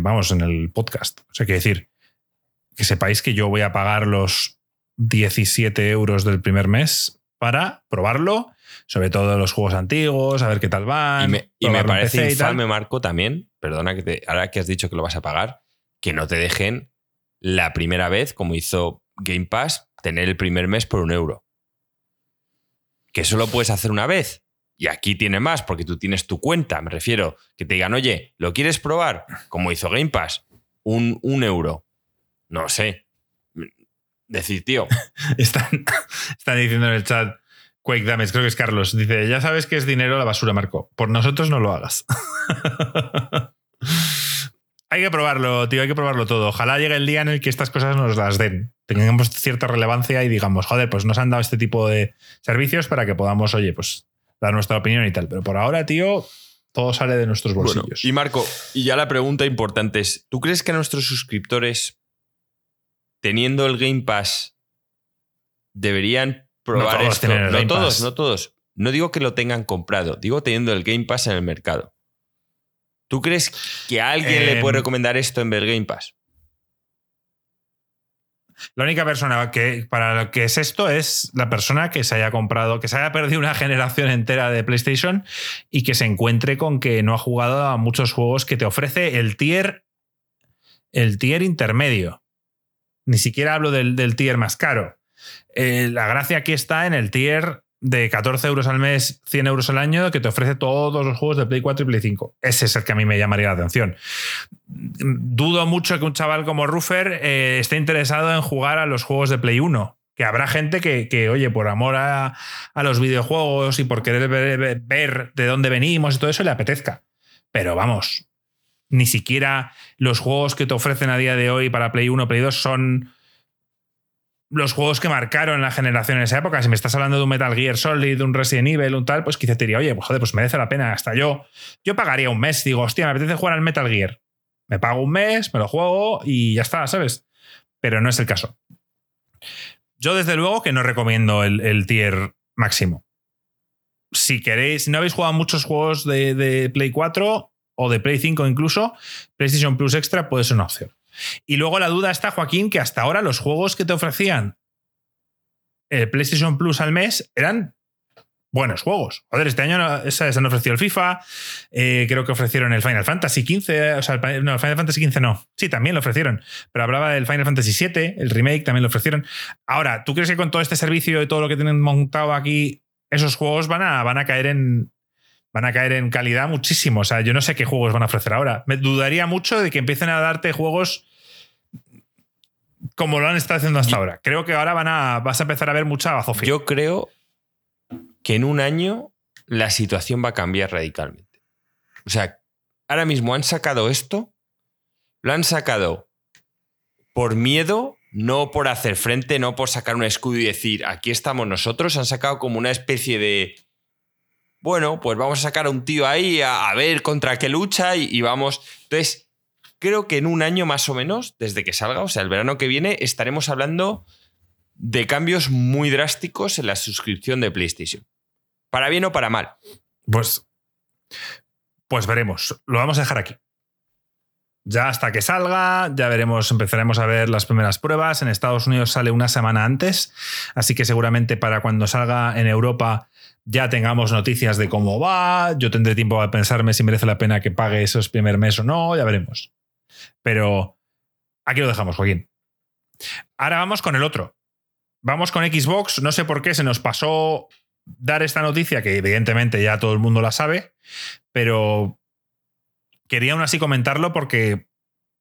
vamos, en el podcast. O sea, que decir, que sepáis que yo voy a pagar los 17 euros del primer mes para probarlo, sobre todo los juegos antiguos, a ver qué tal van. Y me, parece infame, Marco, también, perdona que te, ahora que has dicho que lo vas a pagar, que no te dejen la primera vez, como hizo Game Pass, tener el primer mes por un euro. Que eso lo puedes hacer una vez. Y aquí tiene más, porque tú tienes tu cuenta, me refiero, que te digan, oye, ¿lo quieres probar? Como hizo Game Pass, un, euro. No sé. Decir, tío. están, están diciendo en el chat, Quake Damage, creo que es Carlos, dice, ya sabes que es dinero la basura, Marco. Por nosotros no lo hagas. hay que probarlo, tío, hay que probarlo todo. Ojalá llegue el día en el que estas cosas nos las den, tengamos cierta relevancia y digamos, joder, pues nos han dado este tipo de servicios para que podamos, oye, pues dar nuestra opinión y tal. Pero por ahora, tío, todo sale de nuestros bolsillos. y Marco, y ya la pregunta importante es: ¿tú crees que nuestros suscriptores, teniendo el Game Pass, deberían probar esto? no todos, no todos. No digo que lo tengan comprado, digo teniendo el Game Pass en el mercado. ¿Tú crees que a alguien le puede em, recomendar esto en ver Game Pass? La única persona que para lo que es esto es la persona que se haya comprado, que se haya perdido una generación entera de PlayStation y que se encuentre con que no ha jugado a muchos juegos que te ofrece el tier, el tier intermedio. Ni siquiera hablo del, tier más caro. Eh, la gracia aquí está en el tier de 14 euros al mes, 100 euros al año, que te ofrece todos los juegos de Play 4 y Play 5. Ese es el que a mí me llamaría la atención. Dudo mucho que un chaval como Ruffer eh, esté interesado en jugar a los juegos de Play 1. Que habrá gente que, oye, por amor a, los videojuegos y por querer ver, ver de dónde venimos y todo eso, le apetezca. Pero vamos, ni siquiera los juegos que te ofrecen a día de hoy para Play 1, Play 2 son los juegos que marcaron la generación en esa época. Si me estás hablando de un Metal Gear Solid, un Resident Evil, un tal, pues quizá te diría, oye, pues joder, pues merece la pena. Hasta yo, yo pagaría un mes. Digo, hostia, me apetece jugar al Metal Gear. Me pago un mes, me lo juego y ya está, ¿sabes? Pero no es el caso. Yo, desde luego, que no recomiendo el, tier máximo. Si queréis, si no habéis jugado muchos juegos de, de Play 4 o de Play 5 incluso, PlayStation Plus Extra puede ser una opción. Y luego la duda está, Joaquín, que hasta ahora los juegos que te ofrecían el PlayStation Plus al mes eran buenos juegos. Joder, este año se han ofrecido el FIFA, eh, creo que ofrecieron el Final Fantasy XV, o sea, el, no, el Final Fantasy XV no. Sí, también lo ofrecieron, pero hablaba del Final Fantasy VII, el remake también lo ofrecieron. Ahora, ¿tú crees que con todo este servicio y todo lo que tienen montado aquí, esos juegos van a, van a caer en, van a caer en calidad muchísimo. O sea, yo no sé qué juegos van a ofrecer ahora. Me dudaría mucho de que empiecen a darte juegos como lo han estado haciendo hasta ahora. Creo que ahora van a, vas a empezar a ver mucha bazofia. Yo creo que en un año la situación va a cambiar radicalmente. O sea, ahora mismo han sacado esto, lo han sacado por miedo, no por hacer frente, no por sacar un escudo y decir, aquí estamos nosotros, han sacado como una especie de... Bueno, pues vamos a sacar a un tío ahí a, ver contra qué lucha y, y vamos... Entonces, creo que en un año más o menos, desde que salga, o sea, el verano que viene, estaremos hablando de cambios muy drásticos en la suscripción de PlayStation. Para bien o para mal. Pues, pues veremos. Lo vamos a dejar aquí. Ya hasta que salga, ya veremos, empezaremos a ver las primeras pruebas. En Estados Unidos sale una semana antes, así que seguramente para cuando salga en Europa ya tengamos noticias de cómo va. Yo tendré tiempo a pensarme si merece la pena que pague esos primer mes o no, ya veremos. Pero aquí lo dejamos, Joaquín. Ahora vamos con el otro. Vamos con Xbox. No sé por qué se nos pasó dar esta noticia, que evidentemente ya todo el mundo la sabe, pero quería aún así comentarlo porque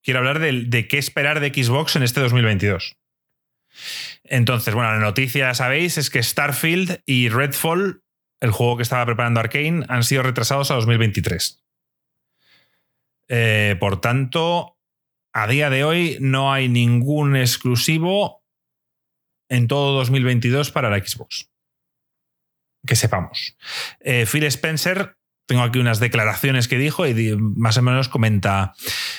quiero hablar de, qué esperar de Xbox en este 2022. Entonces, bueno, la noticia, sabéis, es que Starfield y Redfall, el juego que estaba preparando Arkane, han sido retrasados a 2023. Eh, por tanto, a día de hoy no hay ningún exclusivo en todo 2022 para la Xbox. Que sepamos. Eh, Phil Spencer tengo aquí unas declaraciones que dijo y más o menos comenta,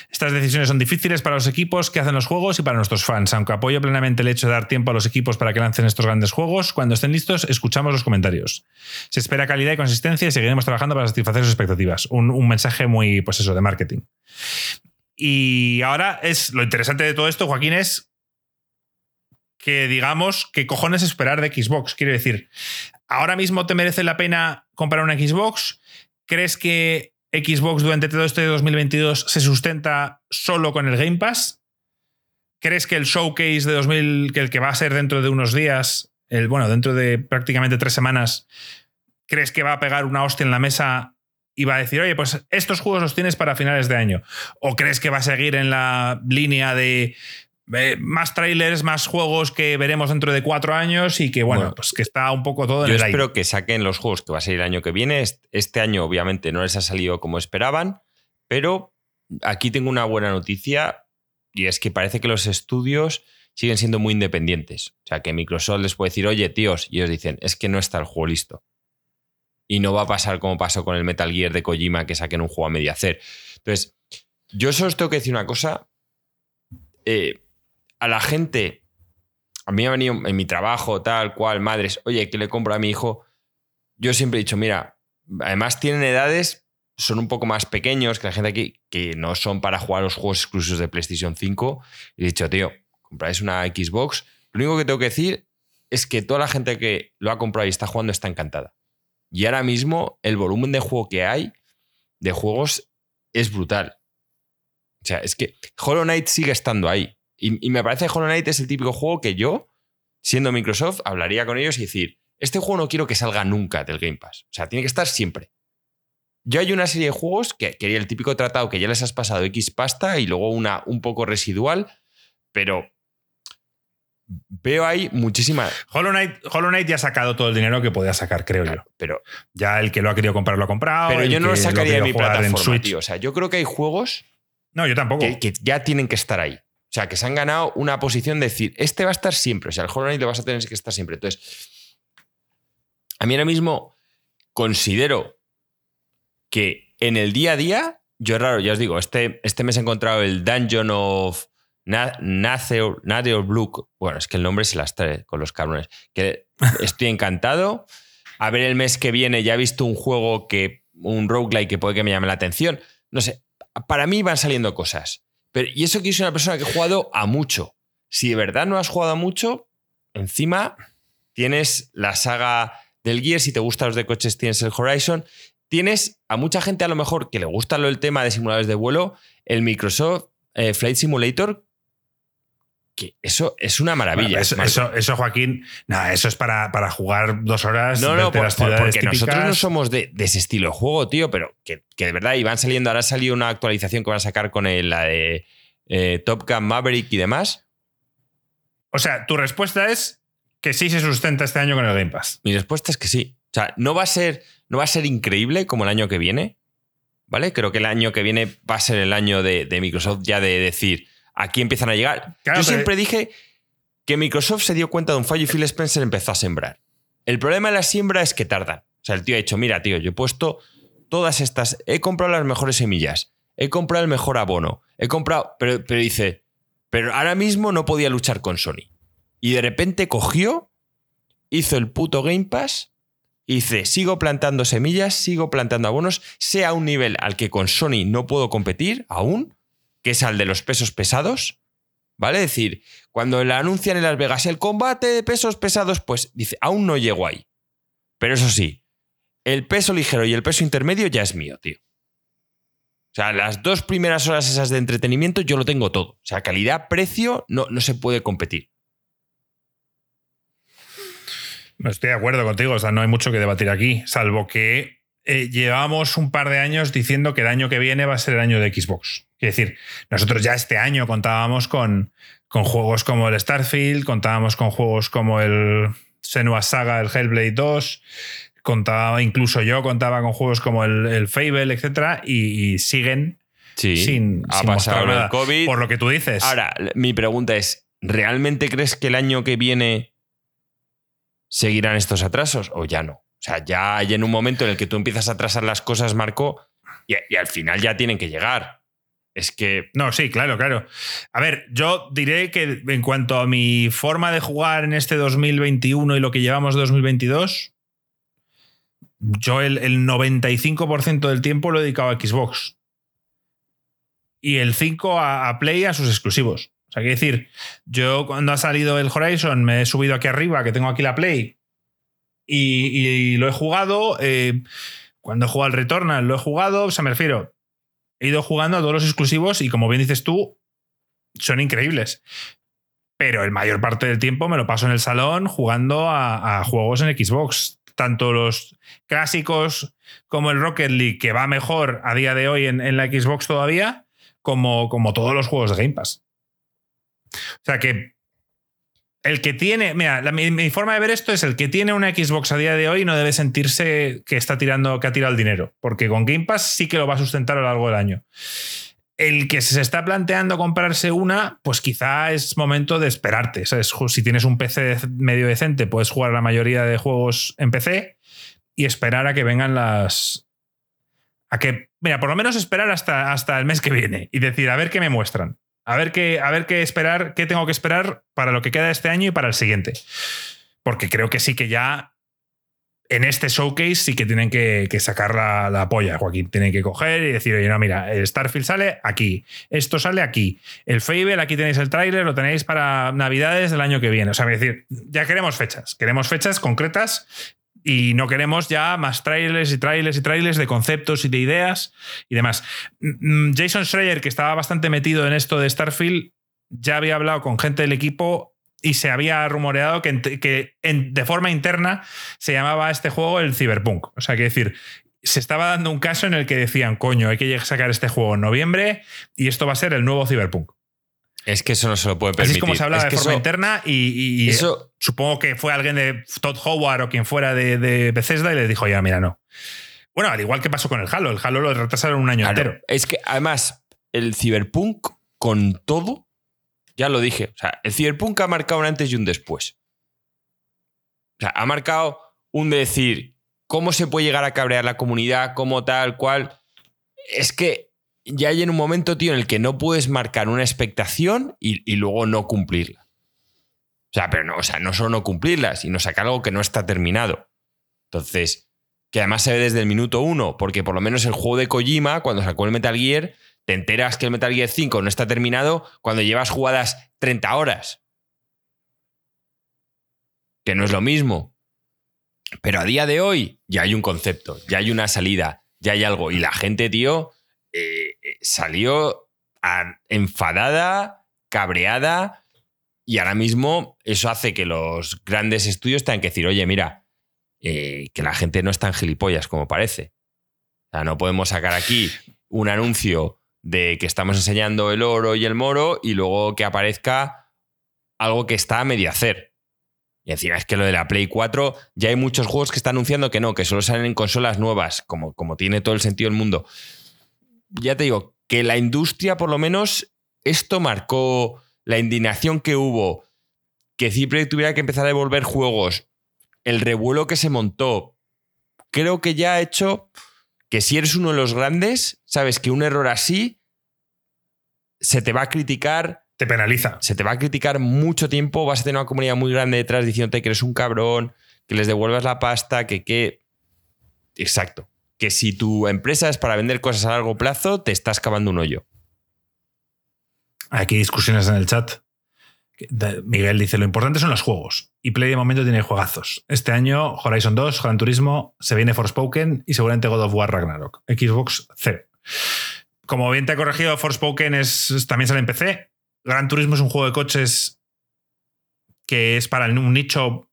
estas decisiones son difíciles para los equipos que hacen los juegos y para nuestros fans. Aunque apoyo plenamente el hecho de dar tiempo a los equipos para que lancen estos grandes juegos, cuando estén listos escuchamos los comentarios. Se espera calidad y consistencia y seguiremos trabajando para satisfacer sus expectativas. Un, un mensaje muy, pues eso, de marketing. Y ahora es lo interesante de todo esto, Joaquín, es que digamos qué cojones esperar de Xbox. Quiere decir, ahora mismo te merece la pena comprar una Xbox ¿Crees que Xbox durante todo este 2022 se sustenta solo con el Game Pass? ¿Crees que el showcase de 2000, que el que va a ser dentro de unos días, el, bueno, dentro de prácticamente tres semanas, crees que va a pegar una hostia en la mesa y va a decir, oye, pues estos juegos los tienes para finales de año? ¿O crees que va a seguir en la línea de más trailers, más juegos que veremos dentro de cuatro años y que, bueno, pues que está un poco todo en yo el espero que saquen los juegos que va a salir el año que viene. Este año, obviamente, no les ha salido como esperaban, pero aquí tengo una buena noticia y es que parece que los estudios siguen siendo muy independientes. O sea, que Microsoft les puede decir, oye, tíos, y ellos dicen, es que no está el juego listo. Y no va a pasar como pasó con el Metal Gear de Kojima, que saquen un juego a media hacer. Entonces, yo solo os tengo que decir una cosa. Eh, a la gente, a mí ha venido en mi trabajo, tal cual, madres, oye, ¿qué le compro a mi hijo? Yo siempre he dicho, mira, además tienen edades, son un poco más pequeños que la gente aquí, que no son para jugar los juegos exclusivos de PlayStation 5. Y he dicho, tío, compráis una Xbox, lo único que tengo que decir es que toda la gente que lo ha comprado y está jugando está encantada. Y ahora mismo el volumen de juego que hay, de juegos, es brutal. O sea, es que Hollow Knight sigue estando ahí. Y, y me parece que Hollow Knight es el típico juego que yo, siendo Microsoft, hablaría con ellos y decir, este juego no quiero que salga nunca del Game Pass. O sea, tiene que estar siempre. Yo hay una serie de juegos que quería el típico tratado que ya les has pasado X pasta y luego una un poco residual, pero veo ahí muchísima. Hollow Knight, ya ha sacado todo el dinero que podía sacar, creo yo. Pero ya el que lo ha querido comprar lo ha comprado. Pero yo no lo sacaría de mi plataforma, tío. O sea, yo creo que hay juegos. No, yo tampoco. Que, ya tienen que estar ahí. O sea, que se han ganado una posición de decir, este va a estar siempre. O sea, el Hollow Knight lo vas a tener que estar siempre. Entonces, a mí ahora mismo considero que en el día a día, yo raro, ya os digo, este, este mes he encontrado el Dungeon of Natheo Blue. Bueno, es que el nombre se las trae con los cabrones. Que estoy encantado. A ver, el mes que viene ya he visto un juego que. un roguelike que puede que me llame la atención. No sé. Para mí van saliendo cosas. Pero, y eso que yo una persona que he jugado a mucho. Si de verdad no has jugado a mucho, encima tienes la saga del Gear. Si te gustan los de coches, tienes el Horizon. Tienes a mucha gente, a lo mejor, que le gusta el tema de simuladores de vuelo, el Microsoft eh, Flight Simulator, eso es una maravilla. eso, Joaquín, nada, eso es para, para, jugar dos horas. No, no, porque nosotros no somos de, ese estilo de juego, tío, pero que, de verdad, y van saliendo, ahora ha salido una actualización que van a sacar con la de eh, Top Gun Maverick y demás. O sea, tu respuesta es que sí se sustenta este año con el Game Pass. Mi respuesta es que sí. O sea, no va a ser, no va a ser increíble como el año que viene, ¿vale? Creo que el año que viene va a ser el año de Microsoft ya de decir aquí empiezan a llegar. Yo siempre dije que Microsoft se dio cuenta de un fallo y Phil Spencer empezó a sembrar. El problema de la siembra es que tardan. O sea, el tío ha dicho, mira, tío, yo he puesto todas estas, he comprado las mejores semillas, he comprado el mejor abono, he comprado, pero, pero dice, pero ahora mismo no podía luchar con Sony. Y de repente cogió, hizo el puto Game Pass, y dice, sigo plantando semillas, sigo plantando abonos, sea un nivel al que con Sony no puedo competir aún, que es al de los pesos pesados. ¿Vale? Es decir, cuando le anuncian en Las Vegas el combate de pesos pesados, pues dice, aún no llego ahí. Pero eso sí, el peso ligero y el peso intermedio ya es mío, tío. O sea, las dos primeras horas esas de entretenimiento yo lo tengo todo. O sea, calidad-precio no, no se puede competir. No estoy de acuerdo contigo, o sea, no hay mucho que debatir aquí, salvo que eh, llevamos un par de años diciendo que el año que viene va a ser el año de Xbox. Es decir, nosotros ya este año contábamos con, con juegos como el Starfield, contábamos con juegos como el Senua Saga, el Hellblade 2, contaba, incluso yo contaba con juegos como el, el Fable, etc. Y, siguen sin, ha pasado nada. COVID. Por lo que tú dices. Ahora, mi pregunta es: ¿realmente crees que el año que viene seguirán estos atrasos o ya no? O sea, ya hay en un momento en el que tú empiezas a atrasar las cosas, Marco, y, al final ya tienen que llegar. Es que. No, sí, claro, claro. A ver, yo diré que en cuanto a mi forma de jugar en este 2021 y lo que llevamos 2022, yo el, 95% del tiempo lo he dedicado a Xbox. Y el 5% a, a Play a sus exclusivos. O sea, quiero decir, yo cuando ha salido el Horizon me he subido aquí arriba, que tengo aquí la Play, y, lo he jugado. Eh, cuando he jugado al Returnal lo he jugado. O sea, me refiero. He ido jugando a todos los exclusivos y como bien dices tú, son increíbles. Pero el mayor parte del tiempo me lo paso en el salón jugando a, juegos en Xbox. Tanto los clásicos como el Rocket League, que va mejor a día de hoy en, en la Xbox todavía, como, como todos los juegos de Game Pass. O sea que el que tiene, mira, mi, forma de ver esto es el que tiene una Xbox a día de hoy no debe sentirse que está tirando, que ha tirado el dinero, porque con Game Pass sí que lo va a sustentar a lo largo del año. El que se está planteando comprarse una, pues quizá es momento de esperarte. Si tienes un PC medio decente, puedes jugar la mayoría de juegos en PC y esperar a que vengan las. A que. Mira, por lo menos esperar hasta, hasta el mes que viene y decir, a ver qué me muestran. A ver qué, a ver qué esperar, qué tengo que esperar para lo que queda este año y para el siguiente. Porque creo que sí que ya en este showcase sí que tienen que, sacar la, polla, Joaquín. Tienen que coger y decir, oye, no, mira, el Starfield sale aquí, esto sale aquí, el Fable, aquí tenéis el tráiler, lo tenéis para Navidades del año que viene. O sea, es decir, ya queremos fechas, queremos fechas concretas y no queremos ya más trailers y trailers y trailers de conceptos y de ideas y demás. Mm, mm, Jason Schreier, que estaba bastante metido en esto de Starfield, ya había hablado con gente del equipo y se había rumoreado que, que de forma interna se llamaba este juego el Cyberpunk. O sea, que decir, se estaba dando un caso en el que decían, coño, hay que sacar este juego en noviembre y esto va a ser el nuevo Cyberpunk. Es que eso no se lo puede permitir. Así es como se habla de forma interna y, eso, supongo que fue alguien de Todd Howard o quien fuera de, Bethesda y le dijo, ya, mira, no. Bueno, al igual que pasó con el Halo. El Halo lo retrasaron un año entero. Es que además, el Cyberpunk con todo ya lo dije. O sea, el Cyberpunk ha marcado un antes y un después. O sea, ha marcado un decir cómo se puede llegar a cabrear la comunidad, cómo tal, cual. Es que ya hay en un momento, tío, en el que no puedes marcar una expectación y, luego no cumplirla. O sea, pero no, o sea, no solo no cumplirla, sino sacar algo que no está terminado. Entonces, que además se ve desde el minuto uno, porque por lo menos el juego de Kojima, cuando sacó el Metal Gear, te enteras que el Metal Gear 5 no está terminado cuando llevas jugadas 30 horas. Que no es lo mismo. Pero a día de hoy ya hay un concepto, ya hay una salida, ya hay algo. Y la gente, tío, eh, eh, salió enfadada, cabreada. Y ahora mismo eso hace que los grandes estudios tengan que decir, oye, mira, eh, que la gente no es tan gilipollas como parece. O sea, no podemos sacar aquí un anuncio de que estamos enseñando el oro y el moro y luego que aparezca algo que está a medio hacer. Y encima es que lo de la Play 4, ya hay muchos juegos que están anunciando que no, que solo salen en consolas nuevas, como, como tiene todo el sentido del mundo. Ya te digo, que la industria, por lo menos, esto marcó la indignación que hubo, que Cipre tuviera que empezar a devolver juegos, el revuelo que se montó. Creo que ya ha hecho que si eres uno de los grandes, sabes que un error así se te va a criticar. Te penaliza. Se te va a criticar mucho tiempo, vas a tener una comunidad muy grande detrás diciéndote que eres un cabrón, que les devuelvas la pasta, que qué. Exacto. Que si tu empresa es para vender cosas a largo plazo, te estás cavando un hoyo. Aquí discusiones en el chat. Miguel dice, lo importante son los juegos. Y Play de momento tiene juegazos. Este año Horizon 2, Gran Turismo, se viene Forspoken y seguramente God of War Ragnarok. Xbox C. Como bien te ha corregido, Forspoken es, también sale en PC. Gran Turismo es un juego de coches que es para un nicho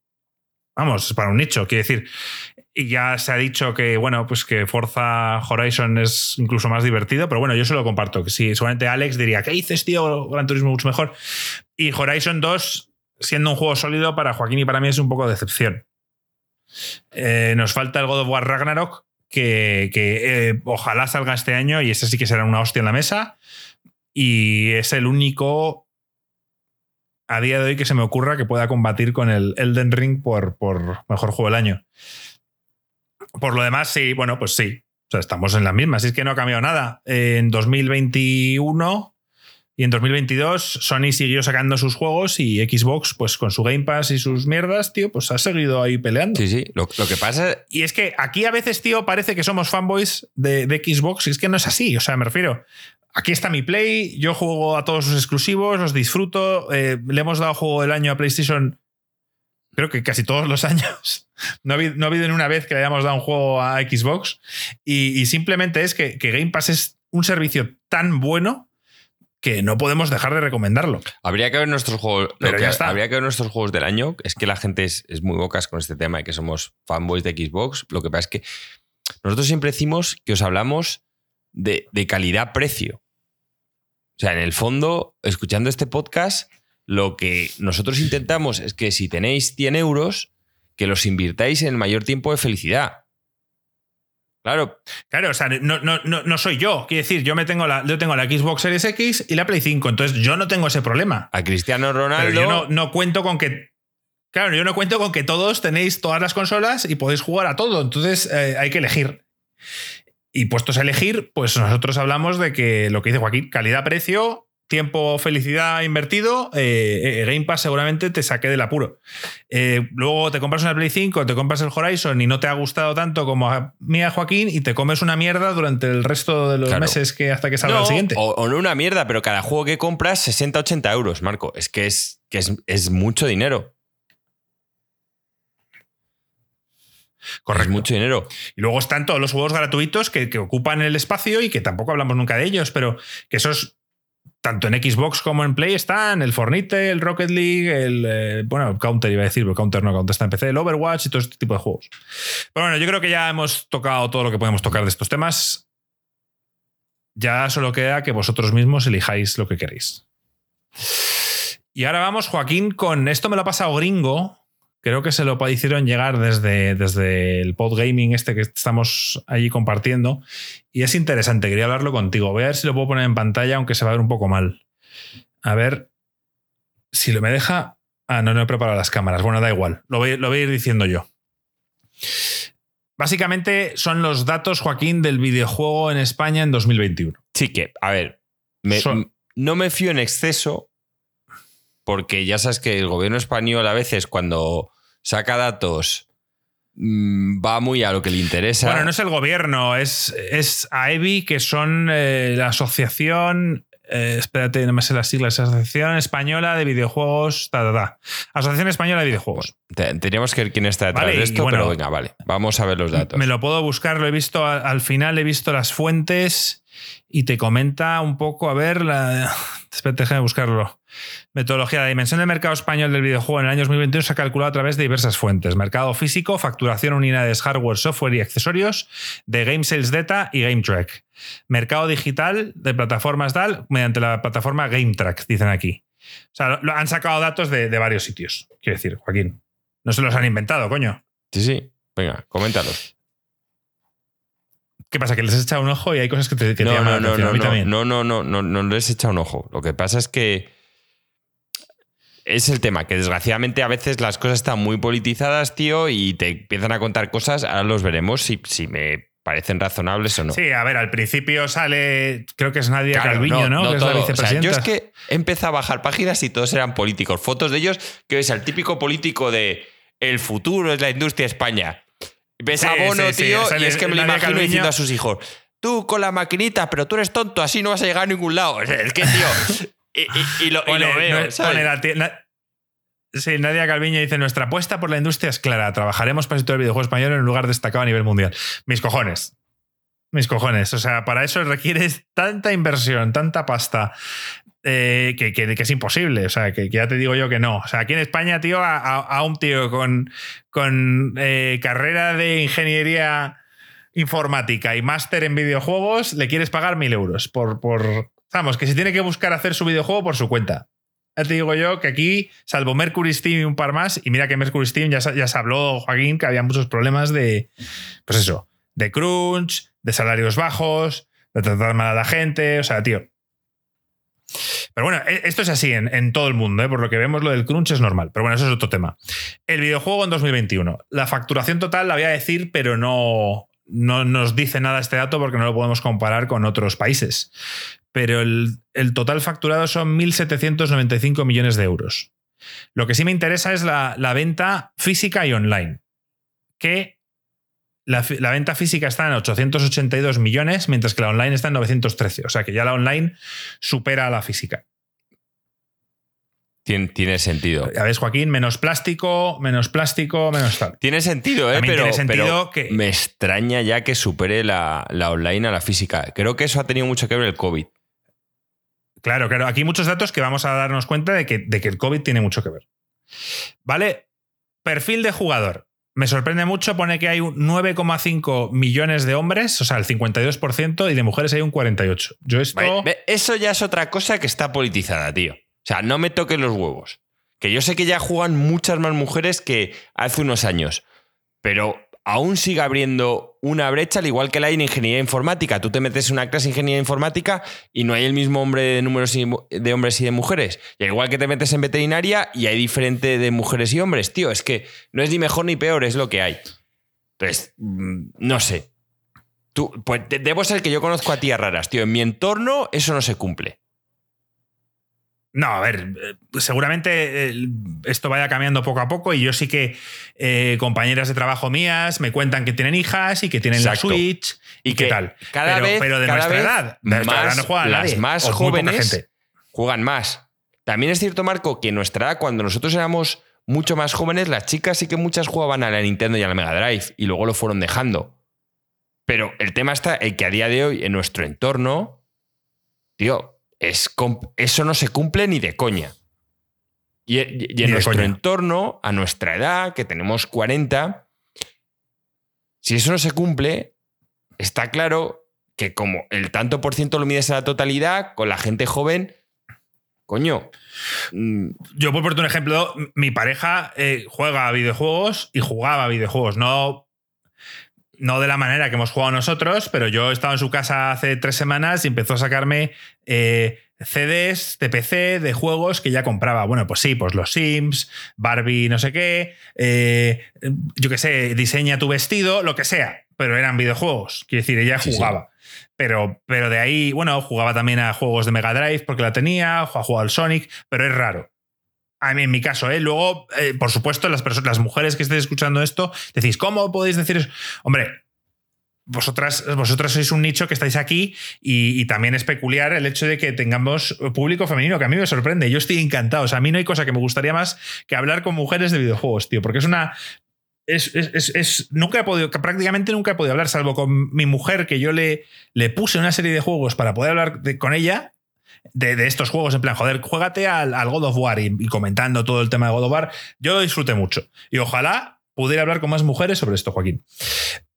vamos, es para un nicho. Quiere decir, y ya se ha dicho que, bueno, pues que Forza Horizon es incluso más divertido, pero bueno, yo se lo comparto. Que sí, seguramente Alex diría, ¿qué dices, tío? Gran Turismo mucho mejor. Y Horizon 2, siendo un juego sólido, para Joaquín y para mí es un poco de decepción. Eh, nos falta el God of War Ragnarok, que, eh, ojalá salga este año y ese sí que será una hostia en la mesa. Y es el único a día de hoy que se me ocurra que pueda combatir con el Elden Ring por, por mejor juego del año. Por lo demás, sí, bueno, pues sí. O sea, estamos en la misma. Si es que no ha cambiado nada. En 2021 y en 2022 Sony siguió sacando sus juegos y Xbox, pues con su Game Pass y sus mierdas, tío, pues ha seguido ahí peleando. Sí, sí. Lo, que pasa. Y es que aquí a veces, tío, parece que somos fanboys de, de Xbox y es que no es así. O sea, me refiero. Aquí está mi Play, yo juego a todos sus exclusivos, los disfruto. Eh, le hemos dado juego del año a PlayStation creo que casi todos los años. No ha, habido, no ni una vez que le hayamos dado un juego a Xbox. Y, simplemente es que, Game Pass es un servicio tan bueno que no podemos dejar de recomendarlo. Habría que ver nuestros juegos. Pero ya está. Habría que ver nuestros juegos del año. Es que la gente es, muy bocas con este tema de que somos fanboys de Xbox. Lo que pasa es que nosotros siempre decimos que os hablamos de, de calidad-precio. O sea, en el fondo, escuchando este podcast, lo que nosotros intentamos es que si tenéis 100 euros, que los invirtáis en el mayor tiempo de felicidad. Claro. Claro, o sea, no, no, no, soy yo. Quiero decir, yo, me tengo la, yo tengo la Xbox Series X y la Play 5, entonces yo no tengo ese problema. A Cristiano Ronaldo. Pero yo no, cuento con que. Claro, yo no cuento con que todos tenéis todas las consolas y podéis jugar a todo. Entonces eh, hay que elegir. Y puestos a elegir, pues nosotros hablamos de que lo que dice Joaquín, calidad-precio, tiempo, felicidad invertido, eh, eh, Game Pass seguramente te saque del apuro. Eh, luego te compras una Play 5, te compras el Horizon y no te ha gustado tanto como a mí a Joaquín y te comes una mierda durante el resto de los meses que hasta que salga el siguiente. O, no una mierda, pero cada juego que compras 60, 80 euros, Marco. Es que es, que es, mucho dinero. Correcto. Es mucho dinero. Y luego están todos los juegos gratuitos que, que, ocupan el espacio y que tampoco hablamos nunca de ellos, pero que esos tanto en Xbox como en Play están el Fornite, el Rocket League, el. Eh, bueno, Counter iba a decir, pero Counter no, Counter está en PC, el Overwatch y todo este tipo de juegos. Pero bueno, yo creo que ya hemos tocado todo lo que podemos tocar de estos temas. Ya solo queda que vosotros mismos elijáis lo que queréis. Y ahora vamos, Joaquín, con esto me lo ha pasado gringo, Creo que se lo hicieron llegar desde, desde el pod gaming este que estamos allí compartiendo. Y es interesante, quería hablarlo contigo. Voy a ver si lo puedo poner en pantalla, aunque se va a ver un poco mal. A ver si lo me deja. Ah, no, no he preparado las cámaras. Bueno, da igual. Lo voy, lo voy a ir diciendo yo. Básicamente son los datos, Joaquín, del videojuego en España en 2021. Sí que, a ver, no me fío en exceso porque ya sabes que el gobierno español a veces cuando saca datos, mm, va muy a lo que le interesa. Bueno, no es el gobierno, es, es AEBI, que son eh, la asociación. Eh, espérate, no me sé las siglas. Asociación Española de Videojuegos. Asociación Española de Videojuegos. Teníamos que ver quién está detrás de esto, pero venga, vale. Vamos a ver los datos. Me lo puedo buscar, lo he visto al final, he visto las fuentes y te comenta un poco, a ver, la... Espérate, déjame buscarlo. Metodología. La dimensión del mercado español del videojuego en el año 2021 se ha calculado a través de diversas fuentes. Mercado físico, facturación unidades hardware, software y accesorios, de Game Sales Data y Game Track. Mercado digital de plataformas DAL mediante la plataforma Game Track, dicen aquí. O sea, han sacado datos de, de varios sitios. Quiero decir, Joaquín. No se los han inventado, coño. Sí, sí. Venga, coméntalos. ¿Qué pasa? ¿Que les has echado un ojo y hay cosas que te, que no, te llaman no, no, a mí no, también? No, no, no, no, no les he echado un ojo. Lo que pasa es que es el tema, que desgraciadamente a veces las cosas están muy politizadas, tío, y te empiezan a contar cosas, ahora los veremos si, si me parecen razonables o no. Sí, a ver, al principio sale, creo que es Nadia Calviño, ¿no? que es la vicepresidenta. yo es que empecé a bajar páginas y todos eran políticos. Fotos de ellos, que ves al típico político de el futuro es la industria España. Ves a Bono, tío, y es que me lo imagino diciendo a sus hijos tú con la maquinita, pero tú eres tonto, así no vas a llegar a ningún lado. Es que, tío. y, lo, veo. sí, Nadia Calviño dice: Nuestra apuesta por la industria es clara. Trabajaremos para el videojuego español en un lugar destacado a nivel mundial. Mis cojones. Mis cojones. O sea, para eso requieres tanta inversión, tanta pasta. Eh, que, que, es imposible. O sea, que, ya te digo yo que no. O sea, aquí en España, tío, a, un tío con, con eh, carrera de ingeniería informática y máster en videojuegos, le quieres pagar mil euros por, por. Vamos, que si tiene que buscar hacer su videojuego por su cuenta. Ya te digo yo que aquí, salvo Mercury Steam y un par más, y mira que Mercury Steam ya, ya se habló, Joaquín, que había muchos problemas de. Pues eso, de crunch, de salarios bajos, de tratar mal a la gente. O sea, tío. Pero bueno, e, esto es así en, todo el mundo, ¿eh? por lo que vemos lo del crunch es normal, pero bueno, eso es otro tema. El videojuego en 2021. La facturación total la voy a decir, pero no, no nos dice nada este dato porque no lo podemos comparar con otros países. Pero el, total facturado son 1.795 millones de euros. Lo que sí me interesa es la, venta física y online. Que la, la, venta física está en 882 millones, mientras que la online está en 913. O sea que ya la online supera a la física. Tiene, sentido. A ver, Joaquín, menos plástico, menos plástico, menos tal. Tiene sentido, ¿eh? Pero, tiene sentido que... me extraña ya que supere la, online a la física. Creo que eso ha tenido mucho que ver el COVID. Claro, claro. Aquí hay muchos datos que vamos a darnos cuenta de que, de que el COVID tiene mucho que ver. ¿Vale? Perfil de jugador. Me sorprende mucho, pone que hay 9,5 millones de hombres, o sea, el 52%, y de mujeres hay un 48%. Yo esto... Eso ya es otra cosa que está politizada, tío. O sea, no me toquen los huevos. Que yo sé que ya juegan muchas más mujeres que hace unos años, pero aún sigue abriendo una brecha, al igual que la hay en ingeniería informática. Tú te metes en una clase de ingeniería informática y no hay el mismo hombre de números de hombres y de mujeres. Y al igual que te metes en veterinaria y hay diferente de mujeres y hombres, tío. Es que no es ni mejor ni peor, es lo que hay. Entonces, mm, no sé. Tú, pues debo ser que yo conozco a tías raras, tío. En mi entorno eso no se cumple. No, a ver, eh, seguramente eh, esto vaya cambiando poco a poco y yo sí que eh, compañeras de trabajo mías me cuentan que tienen hijas y que tienen la Switch y, qué tal. Cada pero, vez, pero de cada nuestra vez edad, de más, edad no juega las nadie, más jóvenes gente. juegan más. También es cierto, Marco, que en nuestra edad, cuando nosotros éramos mucho más jóvenes, las chicas sí que muchas jugaban a la Nintendo y a la Mega Drive y luego lo fueron dejando. Pero el tema está en que a día de hoy, en nuestro entorno, tío, es eso no se cumple ni de coña. Y, y- y Ni en nuestro coña. entorno, a nuestra edad, que tenemos 40, si eso no se cumple, está claro que como el tanto por ciento lo mides a la totalidad, con la gente joven, coño, mm, Yo, por ponerte un ejemplo, mi pareja eh, juega a videojuegos y jugaba a videojuegos. No, no de la manera que hemos jugado nosotros, pero yo estaba en su casa hace tres semanas y empezó a sacarme eh, CDs de PC de juegos que ya compraba. Bueno, pues sí, pues los Sims, Barbie, no sé qué, eh, yo qué sé, diseña tu vestido, lo que sea, pero eran videojuegos. Quiero decir, ella Sí, sí. jugaba. Pero, pero de ahí, bueno, jugaba también a juegos de Mega Drive porque la tenía, ha jugado al Sonic, pero es raro. A mí, en mi caso, ¿eh? Luego, eh, por supuesto, las, personas, las mujeres que estéis escuchando esto, decís, ¿cómo podéis decir eso? Hombre, vosotras, vosotras sois un nicho que estáis aquí y, también es peculiar el hecho de que tengamos público femenino, que a mí me sorprende. Yo estoy encantado. O sea, a mí no hay cosa que me gustaría más que hablar con mujeres de videojuegos, tío, porque es una. Es, es- es- nunca he podido, prácticamente nunca he podido hablar, salvo con mi mujer, que yo le, le puse una serie de juegos para poder hablar con ella de, de estos juegos, en plan, joder, juégate al, al God of War y, comentando todo el tema de God of War. Yo lo disfruté mucho. Y ojalá pudiera hablar con más mujeres sobre esto, Joaquín.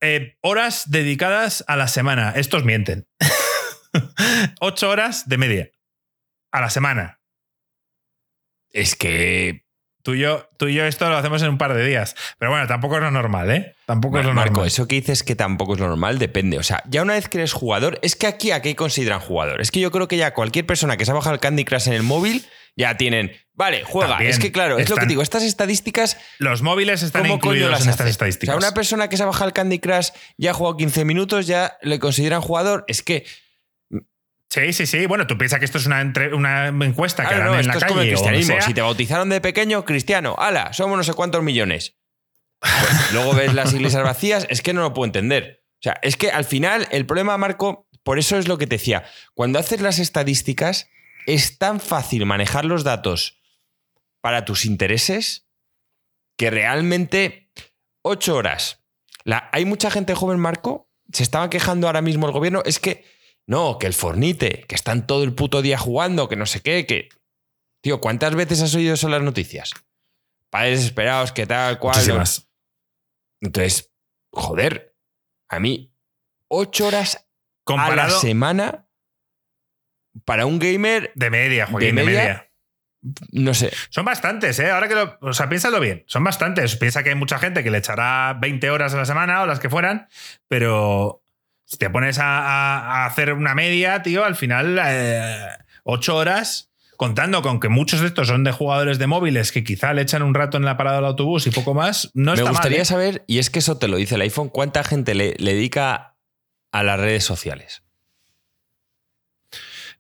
Eh, horas dedicadas a la semana. Estos mienten. Ocho horas de media. A la semana. es que Tú y, yo, tú y yo esto lo hacemos en un par de días. Pero bueno, tampoco es lo normal, ¿eh? Tampoco es lo Marco, normal. eso que dices que tampoco es lo normal, depende. O sea, ya una vez que eres jugador, es que aquí a qué consideran jugador. Es que yo creo que ya cualquier persona que se ha bajado el Candy Crush en el móvil, ya tienen. Vale, juega. También es que claro, es lo que digo. Estas estadísticas, Los móviles están ¿cómo coño incluidos las en estas hace? estadísticas. O sea, una persona que se ha bajado el Candy Crush ya ha jugado 15 minutos, ya le consideran jugador. Es que. Sí, sí, sí. Bueno, tú piensas que esto es una, entre- una encuesta que Claro, harán no, en la calle como el o donde cristianismo. sea. Si te bautizaron de pequeño, cristiano, ala, somos no sé cuántos millones. Pues luego ves las iglesias vacías, es que no lo puedo entender. O sea, es que al final el problema, Marco, por eso es lo que te decía. Cuando haces las estadísticas, es tan fácil manejar los datos para tus intereses que realmente ocho horas. La- hay mucha gente joven, Marco, se estaba quejando ahora mismo el gobierno, es que no, que el Fornite, que están todo el puto día jugando, que no sé qué, que... Tío, ¿cuántas veces has oído eso en las noticias? Padres desesperados, que tal, cual. Muchísimas. Entonces, joder, a mí, ocho horas a la Comparado semana para un gamer, de media, Joaquín, de de media, media. no sé. Son bastantes, ¿eh? Ahora que lo. O sea, piénsalo bien. Son bastantes. Piensa que hay mucha gente que le echará 20 horas a la semana o las que fueran, pero si te pones a, a- a hacer una media, tío, al final, eh, 8 horas. Contando con que muchos de estos son de jugadores de móviles que quizá le echan un rato en la parada del autobús y poco más, no Me está gustaría mal. ¿eh? saber, y es que eso te lo dice el iPhone, cuánta gente le, le dedica a las redes sociales.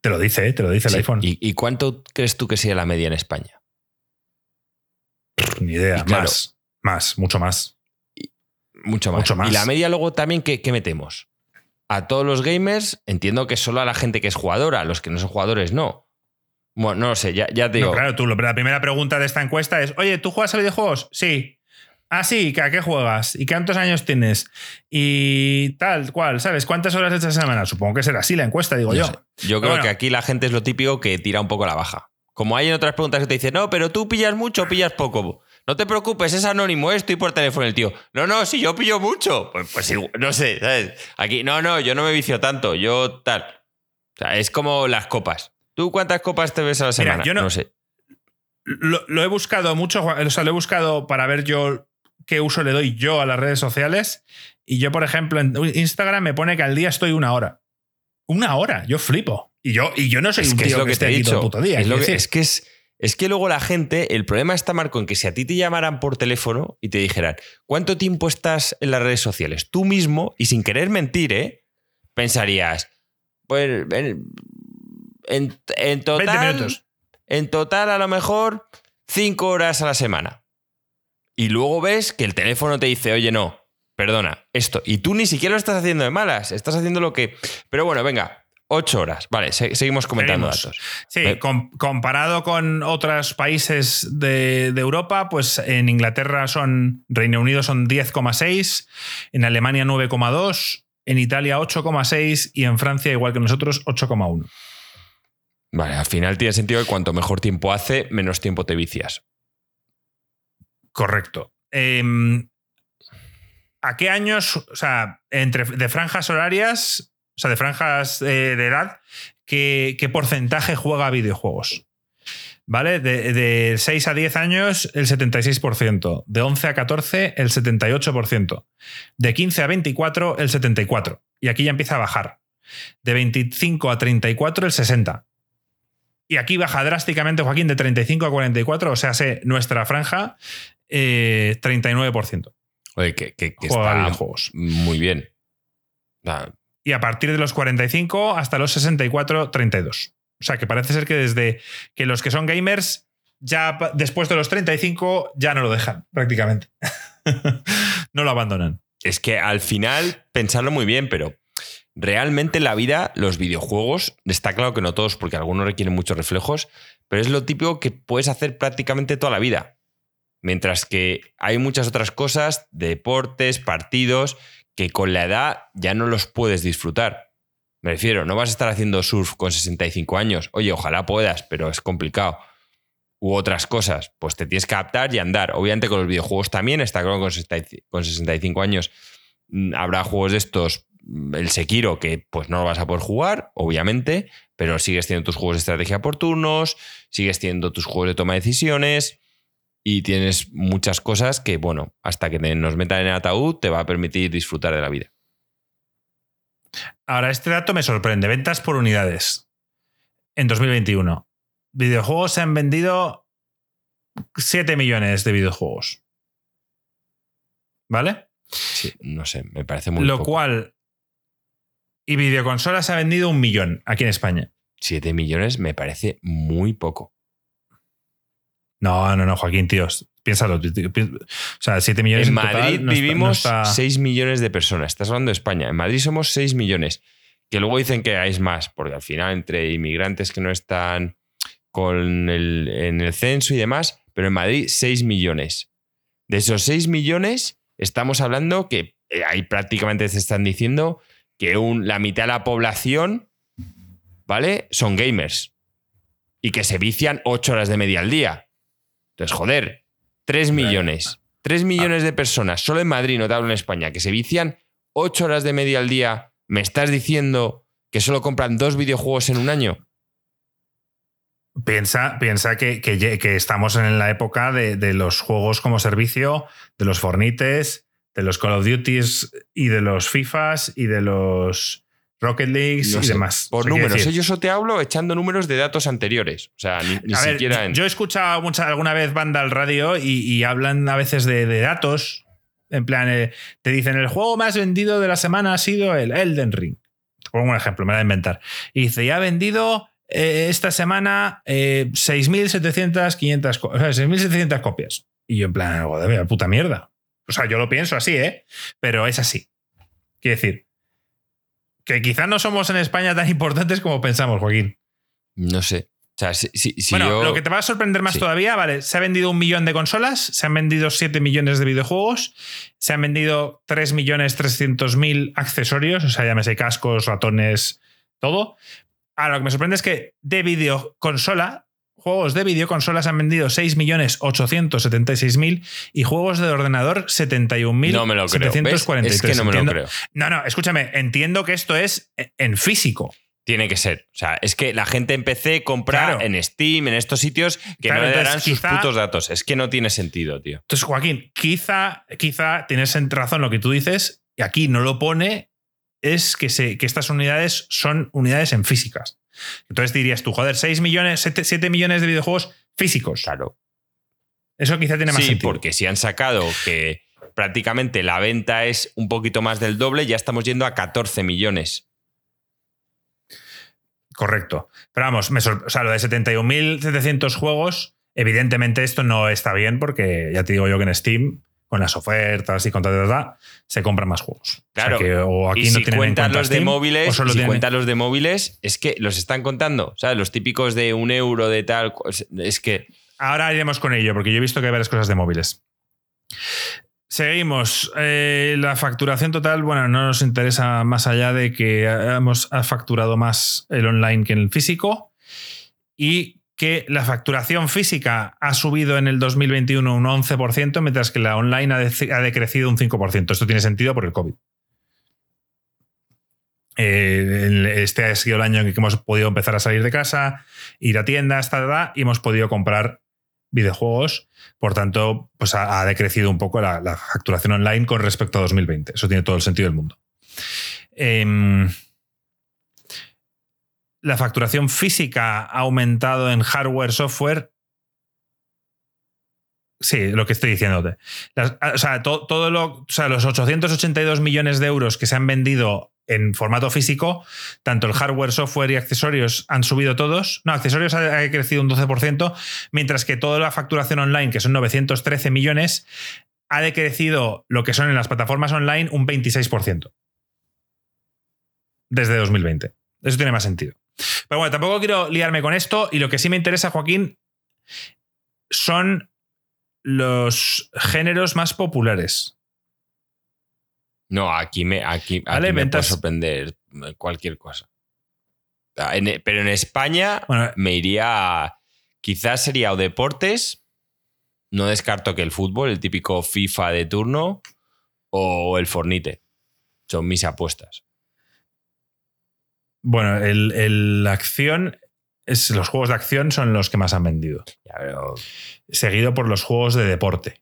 Te lo dice, ¿eh? te lo dice el iPhone. ¿Y, y cuánto crees tú que sea la media en España? Ni idea. claro. más. Más, mucho más. Mucho más. Mucho más. Y la media luego también, ¿qué, qué metemos? A todos los gamers, entiendo que solo a la gente que es jugadora, a los que no son jugadores no. Bueno, no lo sé, ya, ya te digo. No, claro, tú, la primera pregunta de esta encuesta es: Oye, ¿tú juegas a videojuegos? Sí. Ah, sí, ¿a qué juegas? ¿Y cuántos años tienes? Y tal, cual, ¿sabes? ¿Cuántas horas echas a semana? Supongo que será así la encuesta, digo No yo. sé. Yo creo bueno. que aquí la gente es lo típico que tira un poco la baja. Como hay en otras preguntas que te dicen, no, pero tú pillas mucho o pillas poco. No te preocupes, es anónimo, eh, estoy por teléfono el tío. No, no, si yo pillo mucho. Pues, pues no sé, ¿sabes? Aquí, no, no, yo no me vicio tanto, yo tal. O sea, es como las copas. ¿Tú cuántas copas te ves a la Mira, semana? yo no- sé. Lo, lo he buscado mucho, o sea, lo he buscado para ver yo qué uso le doy yo a las redes sociales. Y yo, por ejemplo, en Instagram me pone que al día estoy una hora. Una hora, yo flipo. Y yo, y yo no soy Es un que tío es lo que esté te he aquí todo dicho. el puto día. es, lo que, es que es, es que luego la gente, el problema está, Marco, en que si a ti te llamaran por teléfono y te dijeran, ¿cuánto tiempo estás en las redes sociales? Tú mismo, y sin querer mentir, ¿eh? pensarías, pues en, en, en total. minutos. en total a lo mejor 5 horas a la semana. Y luego ves que el teléfono te dice, oye, no, perdona, esto. Y tú ni siquiera lo estás haciendo de malas, estás haciendo lo que... Pero bueno, venga, Ocho horas. Vale, seguimos comentando datos. Sí, comparado con otros países de, Europa, pues en Inglaterra son, Reino Unido son 10,6, en Alemania 9,2, en Italia 8,6 y en Francia, igual que nosotros, 8,1. Vale, al final tiene sentido que cuanto mejor tiempo hace, menos tiempo te vicias. Correcto. Em, ¿A qué años, o sea, entre, de franjas horarias, sea, de franjas eh, de edad, ¿qué, porcentaje juega a videojuegos? ¿Vale? De, 6 a 10 años, el 76%. De 11 a 14, el 78%. De 15 a 24, el 74%. Y aquí ya empieza a bajar. De 25 a 34, el 60%. Y aquí baja drásticamente, Joaquín, de 35 a 44, o sea, sé, nuestra franja, 39%. Eh, Oye, que, que, está muy bien y a partir de los 45 hasta los 64, 32. O sea que parece ser que desde que los que son gamers, ya después de los 35, ya no lo dejan prácticamente. no lo abandonan. Es que al final, pensarlo muy bien, pero realmente en la vida, los videojuegos, está claro que no todos, porque algunos requieren muchos reflejos, pero es lo típico que puedes hacer prácticamente toda la vida. Mientras que hay muchas otras cosas, deportes, partidos, que con la edad ya no los puedes disfrutar. Me refiero, no vas a estar haciendo surf con 65 años. Oye, ojalá puedas, pero es complicado. U otras cosas, pues te tienes que adaptar y andar. Obviamente con los videojuegos también, está claro con 65 años mm, habrá juegos de estos, mm, el Sekiro, que pues no lo vas a poder jugar, obviamente, pero sigues teniendo tus juegos de estrategia por turnos, sigues teniendo tus juegos de toma de decisiones, y tienes muchas cosas que, bueno, hasta que nos metan en el ataúd te va a permitir disfrutar de la vida. Ahora, este dato me sorprende. Ventas por unidades en 2021. Videojuegos se han vendido 7 millones de videojuegos. ¿Vale? Sí, no sé, me parece muy Lo cual. Y videoconsolas se ha vendido un millón aquí en España. 7 millones me parece muy poco. No, no, no, Joaquín, tíos. Piénsalo. O sea, 7 millones en, Madrid vivimos 6 millones de personas. Estás hablando de España. En Madrid somos 6 millones. Que luego dicen que hay más, porque al final, entre inmigrantes que no están con el, en el censo y demás, pero en Madrid 6 millones. De esos 6 millones, estamos hablando que eh, ahí prácticamente se están diciendo que un, la mitad de la población, ¿vale? Son gamers. Y que se vician 8 horas de media al día. Entonces, joder, 3 millones. 3 millones de personas, solo en Madrid, no te hablo en España, que se vician 8 horas de media al día. ¿Me estás diciendo que solo compran dos videojuegos en un año? Piensa, piensa que, que, estamos en la época de, de, los juegos como servicio, de los Fornites, de los Call of Duties y de los FIFAs y de los Rocket League y demás. Por números. Yo eso te hablo echando números de datos anteriores. O sea, ni, siquiera. Yo he escuchado mucha, alguna vez banda al radio y, hablan a veces de, datos. En plan, eh, te dicen el juego más vendido de la semana ha sido el Elden Ring. pongo un ejemplo, me da a inventar. Y dice, ya ha vendido eh, esta semana 6.700, 500, 6.700 copias. Y yo en plan, joder, puta mierda. O sea, yo lo pienso así, ¿eh? Pero es así. Quiero decir, que quizás no somos en España tan importantes como pensamos, Joaquín. No sé. bueno, lo que te va a sorprender más todavía, vale, se ha vendido un millón de consolas, se han vendido 7 millones de videojuegos, se han vendido 3 millones 300 mil accesorios, o sea, llámese cascos, ratones, todo. Ahora, lo que me sorprende es que de videoconsola juegos de videoconsolas han vendido 6.876.000 y juegos de ordenador 71.743. No me lo creo. Es que no me lo creo. No, no, escúchame, entiendo que esto es en físico. Tiene que ser. O sea, es que la gente en PC compra en Steam, en estos sitios que no le darán sus putos datos. Es que no tiene sentido, tío. Entonces, Joaquín, quizá, quizá tienes razón lo que tú dices, y aquí no lo pone, es que, se, que estas unidades son unidades en físicas. Entonces dirías tú, joder, 6 millones, 7, millones de videojuegos físicos. Claro. Eso quizá tiene más sí, porque si han sacado que prácticamente la venta es un poquito más del doble, ya estamos yendo a 14 millones. Correcto. Pero vamos, me o sea, lo de 71.700 juegos, evidentemente esto no está bien porque ya te digo yo que en Steam, con las ofertas y con tal, se compran más juegos. Claro. O, sea que, o aquí y no si tienen cuentan cuenta los de o móviles, solo si tienen- cuentan los de móviles, es que los están contando. ¿Sabes? Los típicos de un euro de tal. Es que. Ahora iremos con ello, porque yo he visto que hay varias cosas de móviles. Seguimos. Eh, la facturación total, bueno, no nos interesa más allá de que hemos ha facturado más el online que el físico y que la facturación física ha subido en el 2021 un 11%, mientras que la online ha, ha decrecido un 5%. Esto tiene sentido por el COVID. Eh, este ha sido el año en que hemos podido empezar a salir de casa, ir a tiendas, tal, tal, y hemos podido comprar videojuegos. Por tanto, pues ha, decrecido un poco la, la facturación online con respecto a 2020. Eso tiene todo el sentido del mundo. Em, la facturación física ha aumentado en hardware, software. Sí, lo que estoy diciéndote. Las- o sea, to- todo lo, o sea, los 882 millones de euros que se han vendido en formato físico, tanto el hardware, software y accesorios han subido todos. No, accesorios ha, ha crecido un 12%, mientras que toda la facturación online, que son 913 millones, ha decrecido lo que son en las plataformas online un 26% desde 2020. Eso tiene más sentido. Pero bueno, tampoco quiero liarme con esto y lo que sí me interesa, Joaquín, son los géneros más populares. No, aquí me, aquí, Vale, aquí me puede sorprender cualquier cosa. Ah, en- pero en España Bueno, me iría. a- Quizás sería o deportes. No descarto que el fútbol, el típico FIFA de turno, o el Fornite. Son mis apuestas. Bueno el, el- acción, es, los juegos de acción son los que más han vendido, Ya, pero, seguido por los juegos de deporte.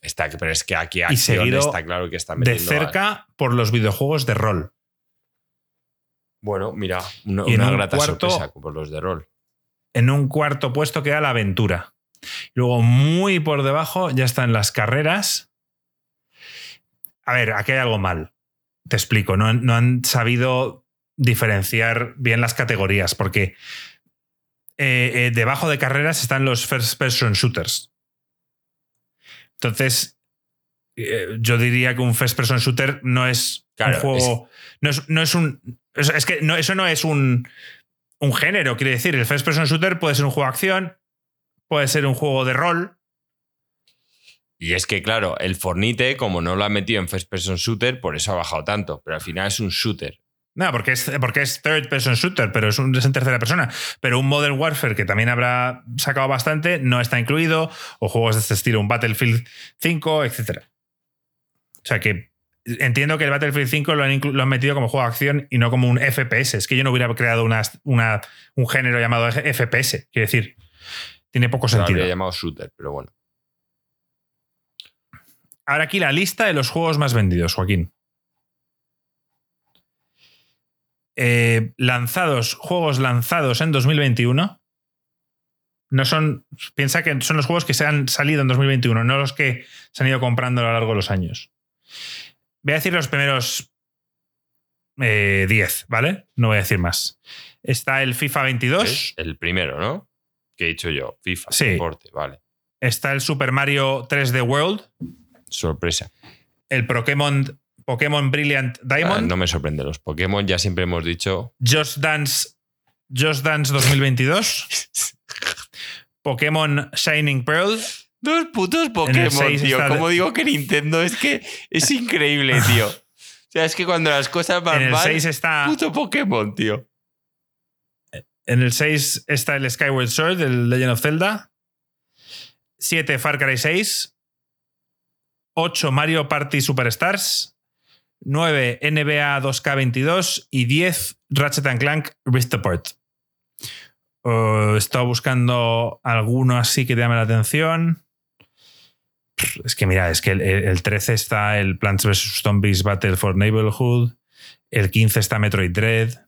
está, pero es que aquí acción seguido está claro que está De a- cerca por los videojuegos de rol. Bueno, mira, una, Y un grata cuarto- sorpresa por los de rol. En un cuarto puesto queda la aventura. Luego, muy por debajo, ya están las carreras. A ver, aquí hay algo mal. Te explico. No, no han sabido diferenciar bien las categorías, porque eh, eh, debajo de carreras están los first person shooters. Entonces, eh, yo diría que un first person shooter no es Claro, un juego. No, es, no es un. Es, es que no, eso no es un, un género, quiere decir. El first person shooter puede ser un juego de acción, puede ser un juego de rol. Y es que, claro, el Fornite, como no lo ha metido en First Person Shooter, por eso ha bajado tanto. Pero al final es un shooter. No, porque es, porque es third person shooter, pero es, un, es en tercera persona. Pero un Modern Warfare que también habrá sacado bastante no está incluido, o juegos de este estilo, un Battlefield 5, etc. O sea que entiendo que el Battlefield 5 lo han, lo han metido como juego de acción y no como un FPS. Es que yo no hubiera creado una, una- un género llamado FPS. Quiero decir, tiene poco Lo sentido. habría llamado shooter, pero bueno. Ahora aquí la lista de los juegos más vendidos, Joaquín. Eh, lanzados, juegos lanzados en 2021. No son. Piensa que son los juegos que se han salido en 2021, no los que se han ido comprando a lo largo de los años. Voy a decir los primeros eh, 10, ¿vale? No voy a decir más. Está el FIFA 22, Es el primero, ¿no? Que he dicho yo. FIFA, Sí. deporte, vale. está el Super Mario 3D World, Sorpresa. el Pokémon, Pokémon Brilliant Ah, Diamond. no me sorprende. Los Pokémon ya siempre hemos dicho. Just Dance, Just Dance 2022, Pokémon Shining Pearl, Dos putos Pokémon, tío. está- Como digo que Nintendo es que es increíble, tío. O sea, es que cuando las cosas van en el mal, 6 está puto Pokémon, tío. en el 6 está el Skyward Sword, el Legend of Zelda, 7 Far Cry 6, 8 Mario Party Superstars, 9 NBA 2K22 y 10 Ratchet Clank Rift Apart. He estado buscando alguno así que te llame la atención. Es que mira, es que el, el 13 está el Plants vs. Zombies Battle for Neighborhood. El 15 está Metroid Dread.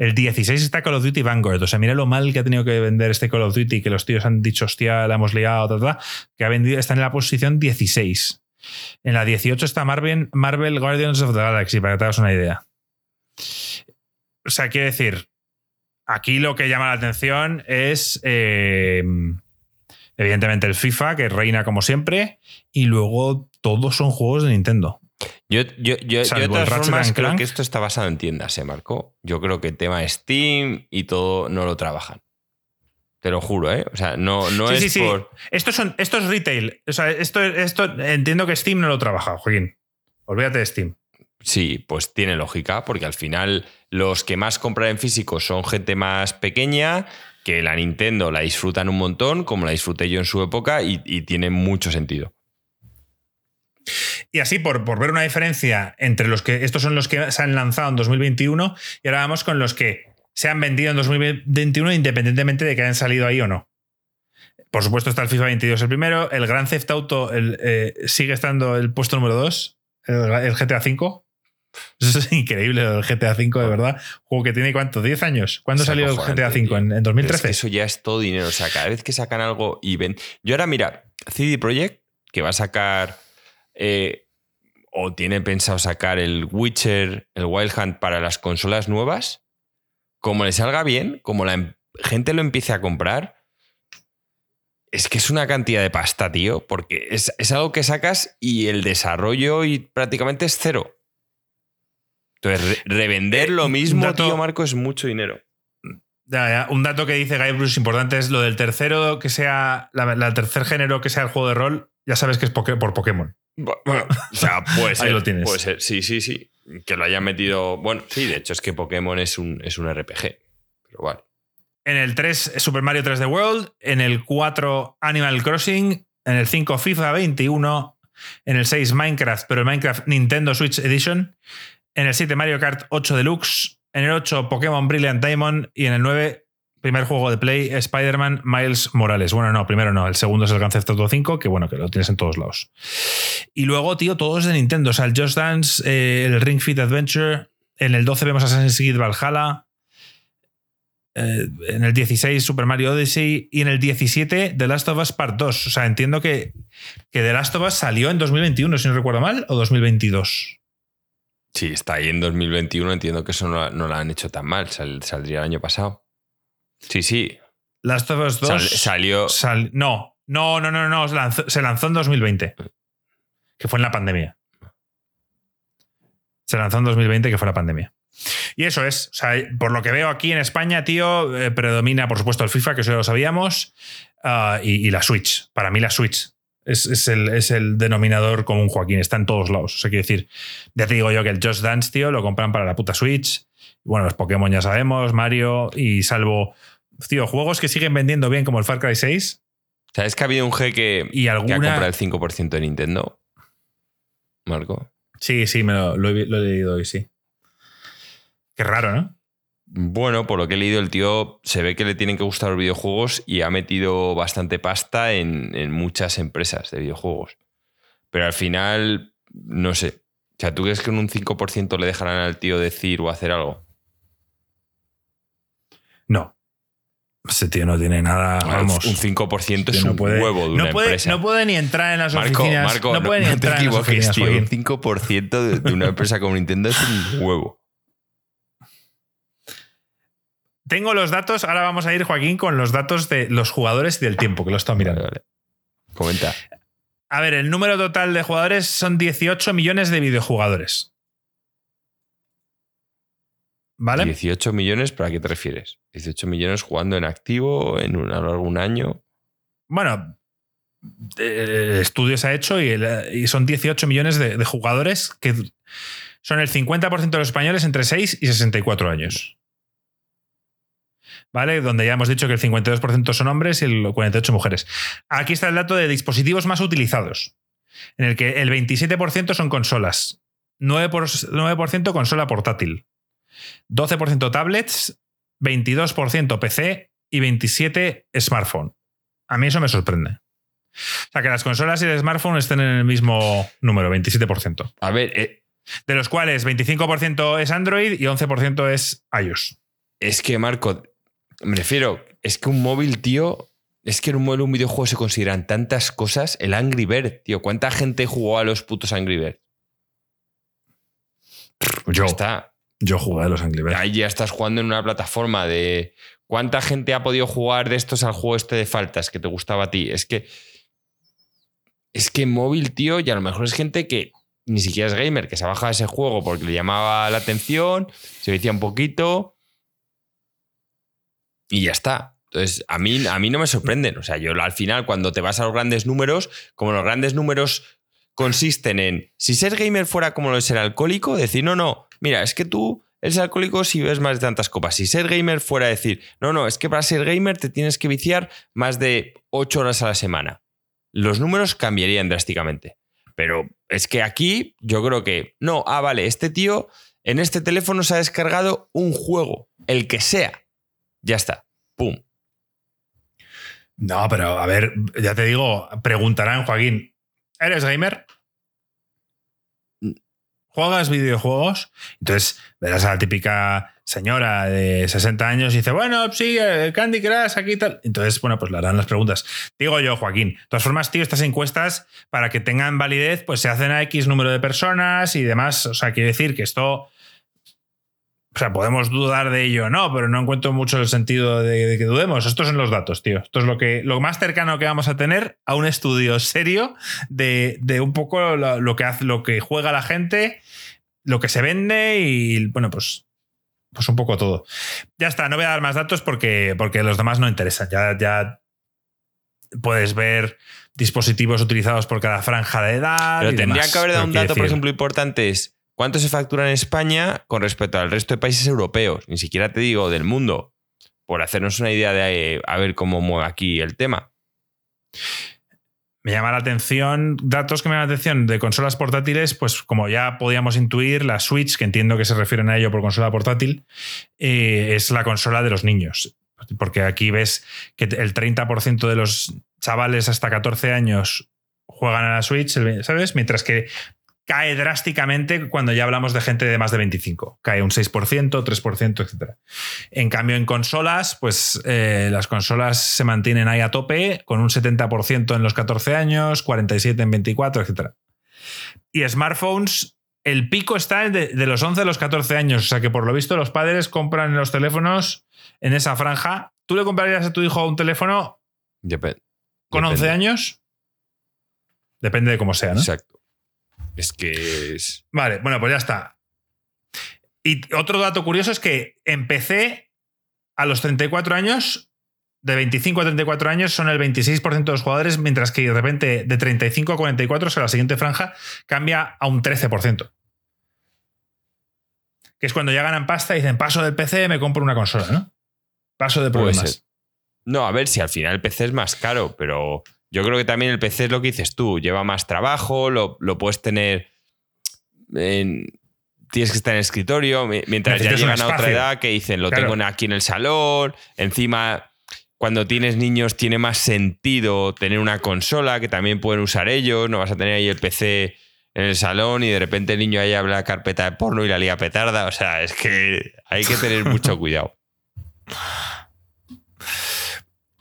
El 16 está Call of Duty Vanguard. O sea, mira lo mal que ha tenido que vender este Call of Duty, que los tíos han dicho, hostia, la hemos liado, que ha vendido, está en la posición 16. En la 18 está Marvel, Marvel Guardians of the Galaxy, para que te hagas una idea. O sea, quiero decir, aquí lo que llama la atención es eh, evidentemente el FIFA, que reina como siempre, y luego todos son juegos de Nintendo. Yo, yo, yo, Salvo yo de todas formas creo Clank. que esto está basado en tiendas, ¿eh, Marco? Yo creo que el tema Steam y todo no lo trabajan. Te lo juro, ¿eh? O sea, no, no Sí, es sí, sí. por. Esto, son, esto es retail. O sea, esto, esto entiendo que Steam no lo trabaja, Joaquín. Olvídate de Steam. Sí, pues tiene lógica, porque al final los que más compran en físico son gente más pequeña, que la Nintendo la disfrutan un montón, como la disfruté yo en su época, y, y tiene mucho sentido. Y así, por, por ver una diferencia entre los que. Estos son los que se han lanzado en 2021 y ahora vamos con los que se han vendido en 2021 independientemente de que hayan salido ahí o no. Por supuesto está el FIFA 22 el primero, el Grand Theft Auto el, eh, sigue estando el puesto número 2, el, el GTA V. Eso es increíble, el GTA V, de verdad. Juego que tiene cuánto, 10 años. ¿Cuándo salió el GTA V? ¿En, en Pero es 2013? que eso ya es todo dinero. O sea, cada vez que sacan algo y ven. Yo ahora, mira, CD Projekt, que va a sacar. eh, o tiene pensado sacar el Witcher, el Wild Hunt para las consolas nuevas. Como le salga bien, como la em- gente lo empiece a comprar. Es que es una cantidad de pasta, tío, porque es, es algo que sacas y el desarrollo y prácticamente es cero. Entonces, re- revender Eh, lo mismo, dato- tío, Marco, es mucho dinero. Ya, ya. Un dato que dice Guy Bruce importante es lo del tercero que sea, la, la tercer género que sea el juego de rol, ya sabes que es por Pokémon. Bueno, o sea, puede ser. Ahí lo tienes. Puede ser, sí, sí, sí. Que lo hayan metido. Bueno, sí, de hecho es que Pokémon es un, es un RPG. Pero vale. En el 3, Super Mario 3D World. En el 4, Animal Crossing. En el 5, FIFA 21. En el 6, Minecraft, pero el Minecraft Nintendo Switch Edition. En el 7, Mario Kart 8 Deluxe. En el 8, Pokémon Brilliant Diamond. Y en el 9, primer juego de Play, Spider-Man Miles Morales. Bueno, no, primero no. El segundo es el Grand Theft Auto 5, que bueno, que lo tienes en todos lados. Y luego, tío, todos de Nintendo. O sea, el Just Dance, eh, el Ring Fit Adventure. En el 12 vemos Assassin's Creed Valhalla. Eh, en el 16 Super Mario Odyssey y en el 17 The Last of Us Part 2. O sea, entiendo que, que The Last of Us salió en 2021, si no recuerdo mal, o 2022. Sí, está ahí en 2021. Entiendo que eso no, no lo han hecho tan mal. Sal- saldría el año pasado. Sí, sí. Last of Us 2 Sal- salió. sal- no, no, no, no, no, se lanzó, se lanzó en 2020, que fue en la pandemia. Se lanzó en 2020, que fue la pandemia. Y eso es, o sea, por lo que veo aquí en España, tío, eh, predomina, por supuesto, el FIFA, que eso ya lo sabíamos, ah, y, y la Switch. Para mí la Switch es, es el, es el denominador común, Joaquín, está en todos lados. O sea, quiero decir, ya te digo yo que el Just Dance, tío, lo compran para la puta Switch. Bueno, los Pokémon ya sabemos, Mario, y salvo, tío, juegos que siguen vendiendo bien como el Far Cry 6 ¿Sabes que ha habido un G que, y que ha comprado el 5% de Nintendo? Marco. Sí, sí, me lo, lo he, lo he leído hoy, sí. Qué raro, ¿no? Bueno, por lo que he leído, el tío se ve que le tienen que gustar los videojuegos y ha metido bastante pasta en, en muchas empresas de videojuegos. Pero al final, no sé. O sea, ¿tú crees que en un 5% le dejarán al tío decir o hacer algo? No. Ese tío no tiene nada. Vamos. un 5% es no un puede- huevo de no una puede, empresa. No puede ni entrar en las Marco, oficinas. Marco, no puede ni te entrar en las equivoques, oficinas, tío. Un Joaquín. 5% de, una empresa como Nintendo es un huevo. Tengo los datos. Ahora vamos a ir, Joaquín, con los datos de los jugadores y del tiempo, que lo estoy mirando. Vale, vale. Comenta. A ver, el número total de jugadores son 18 millones de videojugadores. ¿Vale? 18 millones, ¿para qué te refieres? 18 millones jugando en activo en un, a lo largo de un año. Bueno, el estudio se ha hecho y, el- y son 18 millones de, de jugadores que son el 50% de los españoles entre 6 y 64 años. ¿Vale? Donde ya hemos dicho que el 52% son hombres y el 48% mujeres. Aquí está el dato de dispositivos más utilizados, en el que el 27% son consolas, 9%, por- 9% consola portátil, 12% tablets, 22% PC y 27% smartphone. A mí eso me sorprende. O sea, que las consolas y el smartphone estén en el mismo número, 27%. A ver, eh, De los cuales 25% es Android y 11% es iOS. es que Marco, me refiero, es que un móvil, tío, es que en un móvil, un videojuego se consideran tantas cosas. El Angry Bird, tío, ¿cuánta gente jugó a los putos Angry Bird? Yo. Está. Yo jugué a los Angry Birds. Ahí ya estás jugando en una plataforma de. ¿Cuánta gente ha podido jugar de estos al juego este de faltas que te gustaba a ti? Es que. Es que móvil, tío, y a lo mejor es gente que ni siquiera es gamer, que se ha bajado ese juego porque le llamaba la atención, se decía un poquito. Y ya está. Entonces, a mí, a mí no me sorprenden. O sea, yo al final, cuando te vas a los grandes números, como los grandes números consisten en, si ser gamer fuera como lo es ser alcohólico, decir, no, no, mira, es que tú eres alcohólico si ves más de tantas copas. Si ser gamer fuera decir, no, no, es que para ser gamer te tienes que viciar más de 8 horas a la semana. Los números cambiarían drásticamente. Pero es que aquí yo creo que, no, ah, vale, este tío en este teléfono se ha descargado un juego, el que sea. Ya está. ¡Pum! No, pero a ver, ya te digo, preguntarán, Joaquín, ¿eres gamer? ¿Juegas videojuegos? Entonces verás a la típica señora de 60 años y dice, bueno, sí, Candy Crush, aquí tal. Entonces, bueno, pues le harán las preguntas. Digo yo, Joaquín, de todas formas, tío, estas encuestas, para que tengan validez, pues se hacen a X número de personas y demás. O sea, quiere decir que esto o sea, podemos dudar de ello no, pero no encuentro mucho el sentido de, que dudemos. Estos son los datos, tío. Esto es lo, que, lo más cercano que vamos a tener a un estudio serio de, un poco lo, que hace, lo que juega la gente, lo que se vende y, bueno, pues, pues un poco todo. Ya está, no voy a dar más datos porque, porque los demás no interesan. Ya, ya puedes ver dispositivos utilizados por cada franja de edad. Pero tendría que haber dado un dato, por ejemplo, importante es ¿Cuánto se factura en España con respecto al resto de países europeos? Ni siquiera te digo del mundo, por hacernos una idea de eh, a ver cómo mueve aquí el tema. Me llama la atención, datos que me llaman la atención de consolas portátiles, pues como ya podíamos intuir, la Switch, que entiendo que se refieren a ello por consola portátil, eh, es la consola de los niños. Porque aquí ves que el 30% de los chavales hasta 14 años juegan a la Switch, ¿sabes? Mientras que cae drásticamente cuando ya hablamos de gente de más de 25. Cae un 6%, 3%, etc. En cambio, en consolas, pues eh, las consolas se mantienen ahí a tope, con un 70% en los 14 años, 47 en 24, etc. Y smartphones, el pico está de, los 11 a los 14 años. O sea que por lo visto los padres compran los teléfonos en esa franja. ¿Tú le comprarías a tu hijo un teléfono con 11 años? Depende de cómo sea, ¿no? Exacto. Es que es. Vale, bueno, pues ya está. Y otro dato curioso es que empecé a los 34 años, de 25 a 34 años, son el 26% de los jugadores, mientras que de repente de 35 a 44, o sea, la siguiente franja, cambia a un 13%. Que es cuando ya ganan pasta y dicen, paso del PC, me compro una consola, ¿no? Paso de problemas. No, a ver si al final el PC es más caro, pero yo creo que también el PC es lo que dices tú, lleva más trabajo, lo, puedes tener tienes que estar en el escritorio, mientras ya llegan a otra edad que dicen, lo tengo aquí en el salón, encima cuando tienes niños tiene más sentido tener una consola que también pueden usar ellos, no vas a tener ahí el PC en el salón y de repente el niño ahí habla carpeta de porno y la lía petarda, o sea, es que hay que tener mucho cuidado.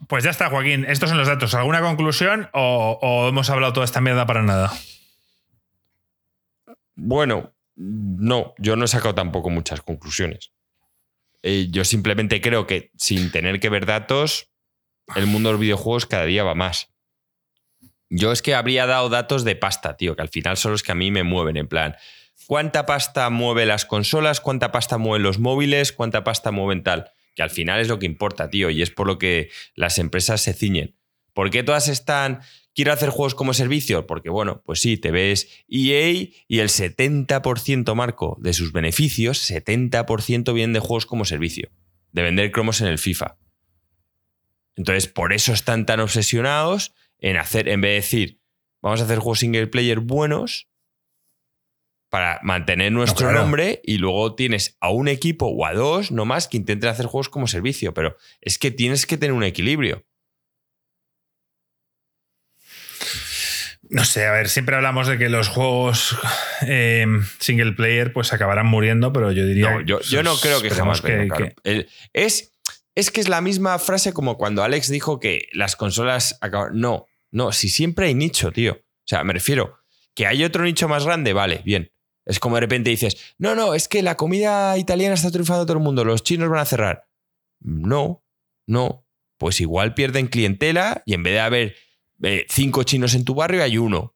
Pues ya está, Joaquín. Estos son los datos. ¿Alguna conclusión o, hemos hablado toda esta mierda para nada? Bueno, no, yo no he sacado tampoco muchas conclusiones. Eh, yo simplemente creo que sin tener que ver datos, el mundo de los videojuegos cada día va más. Yo es que habría dado datos de pasta, tío, que al final son los que a mí me mueven, en plan, ¿cuánta pasta mueve las consolas? ¿Cuánta pasta mueven los móviles? ¿Cuánta pasta mueven tal? Que al final es lo que importa, tío, y es por lo que las empresas se ciñen. ¿Por qué todas están, quiero hacer juegos como servicio? Porque, bueno, pues sí, te ves EA y el 70%, Marco, de sus beneficios, 70% vienen de juegos como servicio, de vender cromos en el FIFA. Entonces, por eso están tan obsesionados en hacer, en vez de decir, vamos a hacer juegos single player buenos, para mantener nuestro nombre y luego tienes a un equipo o a dos no más que intenten hacer juegos como servicio, pero es que tienes que tener un equilibrio. No sé, a ver, siempre hablamos de que los juegos eh, single player pues acabarán muriendo, pero yo diría... No, yo, yo no creo que jamás... Que, es, es que es la misma frase como cuando Alex dijo que las consolas acaban... No, no, si siempre hay nicho, tío. O sea, me refiero que hay otro nicho más grande, vale, bien Es como de repente dices, no, no, es que la comida italiana está triunfando a todo el mundo, los chinos van a cerrar. No, no. Pues igual pierden clientela y en vez de haber eh, cinco chinos en tu barrio hay uno.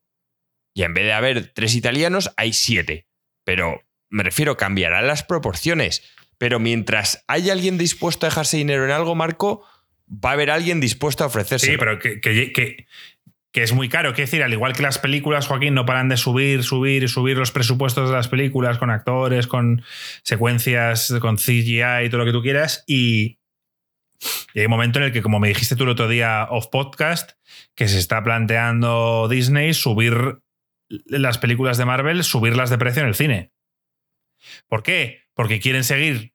Y en vez de haber tres italianos hay siete. Pero me refiero, cambiarán las proporciones. Pero mientras hay alguien dispuesto a dejarse dinero en algo, Marco, va a haber alguien dispuesto a ofrecerse. Sí, pero que, que, es muy caro. Quiero decir, al igual que las películas, Joaquín, no paran de subir, subir y subir los presupuestos de las películas con actores, con secuencias, con CGI y todo lo que tú quieras. Y, y hay un momento en el que, como me dijiste tú el otro día off podcast, que se está planteando Disney subir las películas de Marvel, subirlas de precio en el cine. ¿Por qué? Porque quieren seguir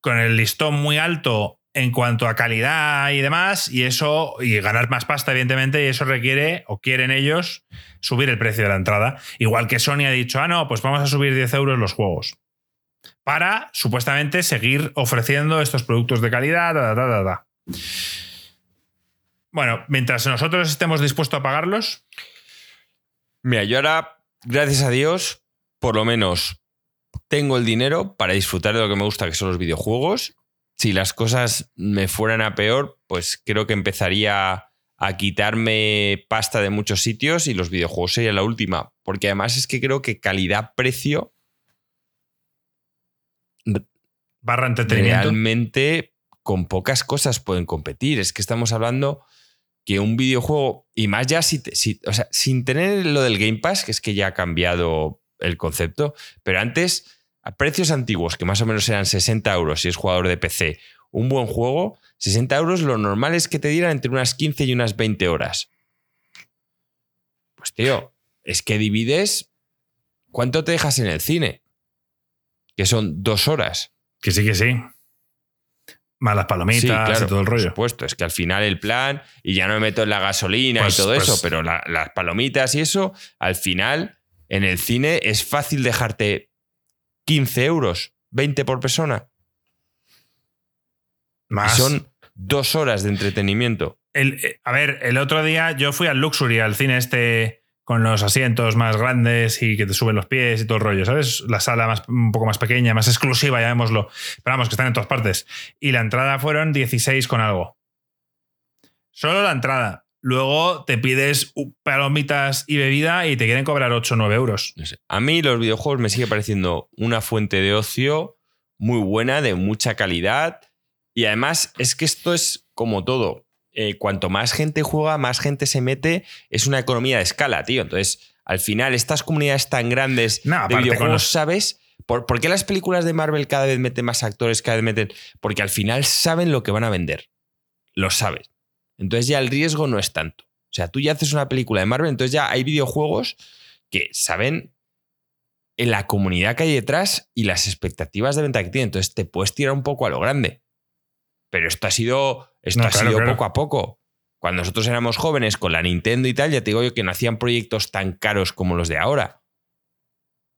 con el listón muy alto en cuanto a calidad y demás, y eso, y ganar más pasta, evidentemente, y eso requiere, o quieren ellos, subir el precio de la entrada. Igual que Sony ha dicho, ah, no, pues vamos a subir 10 euros los juegos. Para, supuestamente, seguir ofreciendo estos productos de calidad, da, da, da, da. Bueno, mientras nosotros estemos dispuestos a pagarlos. Mira, yo ahora, gracias a Dios, por lo menos tengo el dinero para disfrutar de lo que me gusta, que son los videojuegos. Si las cosas me fueran a peor, pues creo que empezaría a quitarme pasta de muchos sitios y los videojuegos sería la última. Porque además es que creo que calidad-precio. Barra entretenimiento. Realmente con pocas cosas pueden competir. Es que estamos hablando que un videojuego, y más ya si, o sea, sin tener lo del Game Pass, que es que ya ha cambiado el concepto, pero antes, a precios antiguos, que más o menos eran 60 euros si es jugador de PC, un buen juego, 60 euros lo normal es que te dieran entre unas 15 y unas 20 horas. Pues tío, es que divides, ¿cuánto te dejas en el cine? Que son dos horas. Que sí, que sí. Más las palomitas y todo el rollo. Por supuesto, es que al final el plan, y ya no me meto en la gasolina y pues, todo eso, pues pero las palomitas y eso, al final, en el cine es fácil dejarte 15 euros, 20 por persona. Más. son dos horas de entretenimiento. El, eh, a ver, el otro día yo fui al Luxury, al cine este con los asientos más grandes y que te suben los pies y todo el rollo, ¿sabes? La sala más, un poco más pequeña, más exclusiva, llamémoslo. Pero vamos, que están en todas partes. Y la entrada fueron 16 con algo. Solo la entrada. Luego te pides palomitas y bebida y te quieren cobrar 8 o 9 euros. A mí los videojuegos me sigue pareciendo una fuente de ocio muy buena, de mucha calidad. Y además es que esto es como todo. Eh, cuanto más gente juega, más gente se mete, es una economía de escala, tío. Entonces, al final, estas comunidades tan grandes de videojuegos, ¿sabes? ¿Por, qué las películas de Marvel cada vez meten más actores, cada vez meten? Porque al final saben lo que van a vender. Lo sabes. Entonces ya el riesgo no es tanto. O sea, tú ya haces una película de Marvel, entonces ya hay videojuegos que saben en la comunidad que hay detrás y las expectativas de venta que tienen. Entonces te puedes tirar un poco a lo grande. Pero esto ha sido, esto ha sido poco a poco. Cuando nosotros éramos jóvenes con la Nintendo y tal, ya te digo yo que no hacían proyectos tan caros como los de ahora.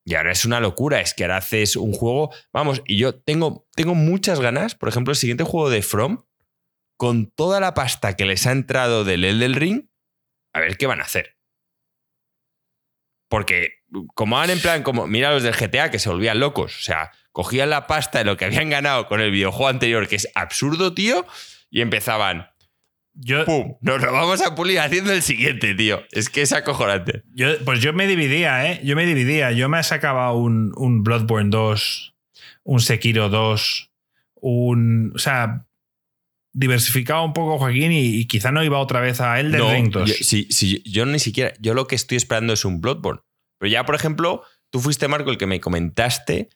Y ahora es una locura, es que ahora haces un juego, vamos, y yo tengo, tengo muchas ganas, por ejemplo, el siguiente juego de From, con toda la pasta que les ha entrado del Elden Ring, a ver qué van a hacer. Porque como van en plan, como mira los del GTA que se volvían locos, o sea, cogían la pasta de lo que habían ganado con el videojuego anterior, que es absurdo, tío, y empezaban. Yo, ¡Pum! Nos lo vamos a pulir haciendo el siguiente, tío. Es que es acojonante. Yo, pues yo me dividía, ¿eh? Yo me dividía. Yo me sacaba un, un Bloodborne 2, un Sekiro 2, un. O sea, diversificaba un poco Joaquín y, quizá no iba otra vez a Elden Ring 2. sí, sí, yo ni siquiera. Yo lo que estoy esperando es un Bloodborne. Pero ya, por ejemplo, tú fuiste, Marco, el que me comentaste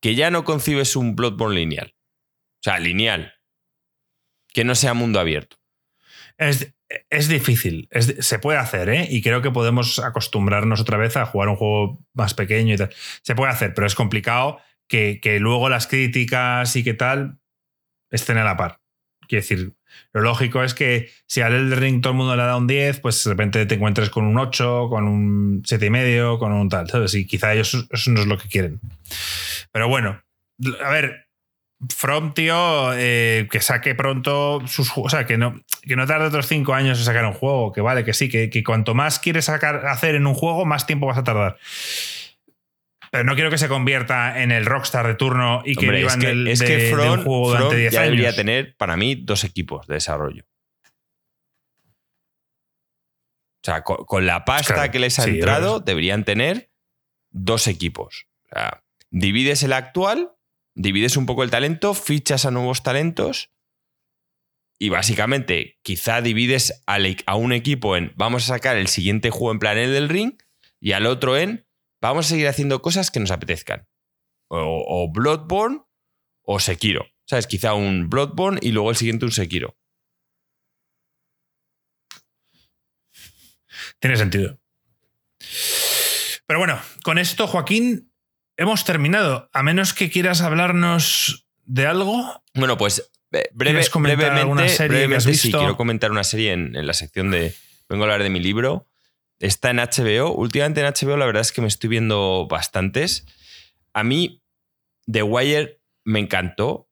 que ya no concibes un Bloodborne lineal. O sea, lineal. Que no sea mundo abierto. Es, es difícil. se puede hacer, ¿eh? Y creo que podemos acostumbrarnos otra vez a jugar un juego más pequeño y tal. Se puede hacer, pero es complicado que, que luego las críticas y qué tal estén a la par. Quiero decir, lo lógico es que si al Elden Ring todo el mundo le da un 10, pues de repente te encuentres con un 8, con un 7,5, con un tal, ¿sabes? Y quizá ellos eso no es lo que quieren. Pero bueno, a ver, From, eh, que saque pronto sus juegos, o sea, que no, que no tarde otros 5 años en sacar un juego, que vale, que sí, que, que cuanto más quieres sacar, hacer en un juego, más tiempo vas a tardar. Pero no quiero que se convierta en el rockstar de turno y que Hombre, viva es en que, el es de- que juego durante Front 10 ya debería tener, para mí, dos equipos de desarrollo. O sea, co- con, la pasta Claro, que les ha sí, entrado, deberían tener dos equipos. O sea, divides el actual, divides un poco el talento, fichas a nuevos talentos y básicamente quizá divides e- a un equipo en vamos a sacar el siguiente juego en plan el del ring y al otro en vamos a seguir haciendo cosas que nos apetezcan. O, o Bloodborne o Sekiro. ¿Sabes? Quizá un Bloodborne y luego el siguiente un Sekiro. Tiene sentido. Pero bueno, con esto, Joaquín, hemos terminado. A menos que quieras hablarnos de algo. Bueno, pues eh, breve, ¿Quieres comentar brevemente, brevemente sí, quiero comentar una serie en, en la sección de vengo a hablar de mi libro. Está en HBO. Últimamente en HBO la verdad es que me estoy viendo bastantes. A mí The Wire me encantó,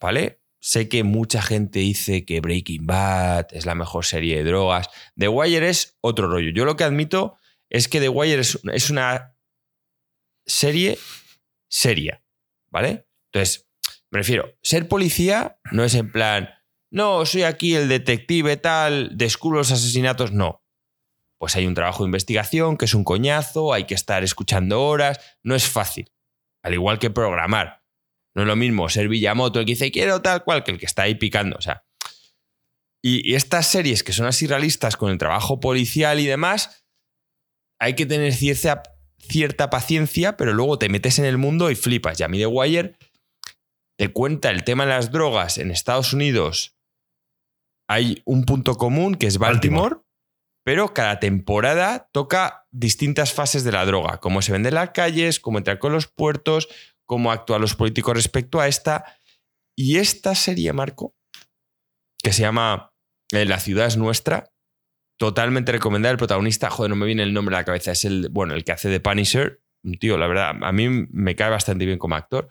¿vale? Sé que mucha gente dice que Breaking Bad es la mejor serie de drogas. The Wire es otro rollo. Yo lo que admito es que The Wire es, una serie seria, ¿vale? Entonces, me refiero, ser policía no es en plan, no, soy aquí el detective tal, descubro los asesinatos, no. Pues hay un trabajo de investigación que es un coñazo, hay que estar escuchando horas, no es fácil. Al igual que programar. No es lo mismo ser Villamoto el que dice quiero tal cual que el que está ahí picando. O sea. Y, estas series que son así realistas con el trabajo policial y demás, hay que tener cierta, cierta paciencia, pero luego te metes en el mundo y flipas. Y a mí Wire te cuenta el tema de las drogas en Estados Unidos. Hay un punto común que es Baltimore. Pero cada temporada toca distintas fases de la droga, cómo se vende en las calles, cómo entrar con los puertos, cómo actúan los políticos respecto a esta. Y esta serie, Marco, que se llama eh, La ciudad es nuestra, totalmente recomendada. El protagonista, joder, no me viene el nombre a la cabeza, es el, bueno, el que hace de Punisher. Un tío, la verdad, a mí me cae bastante bien como actor.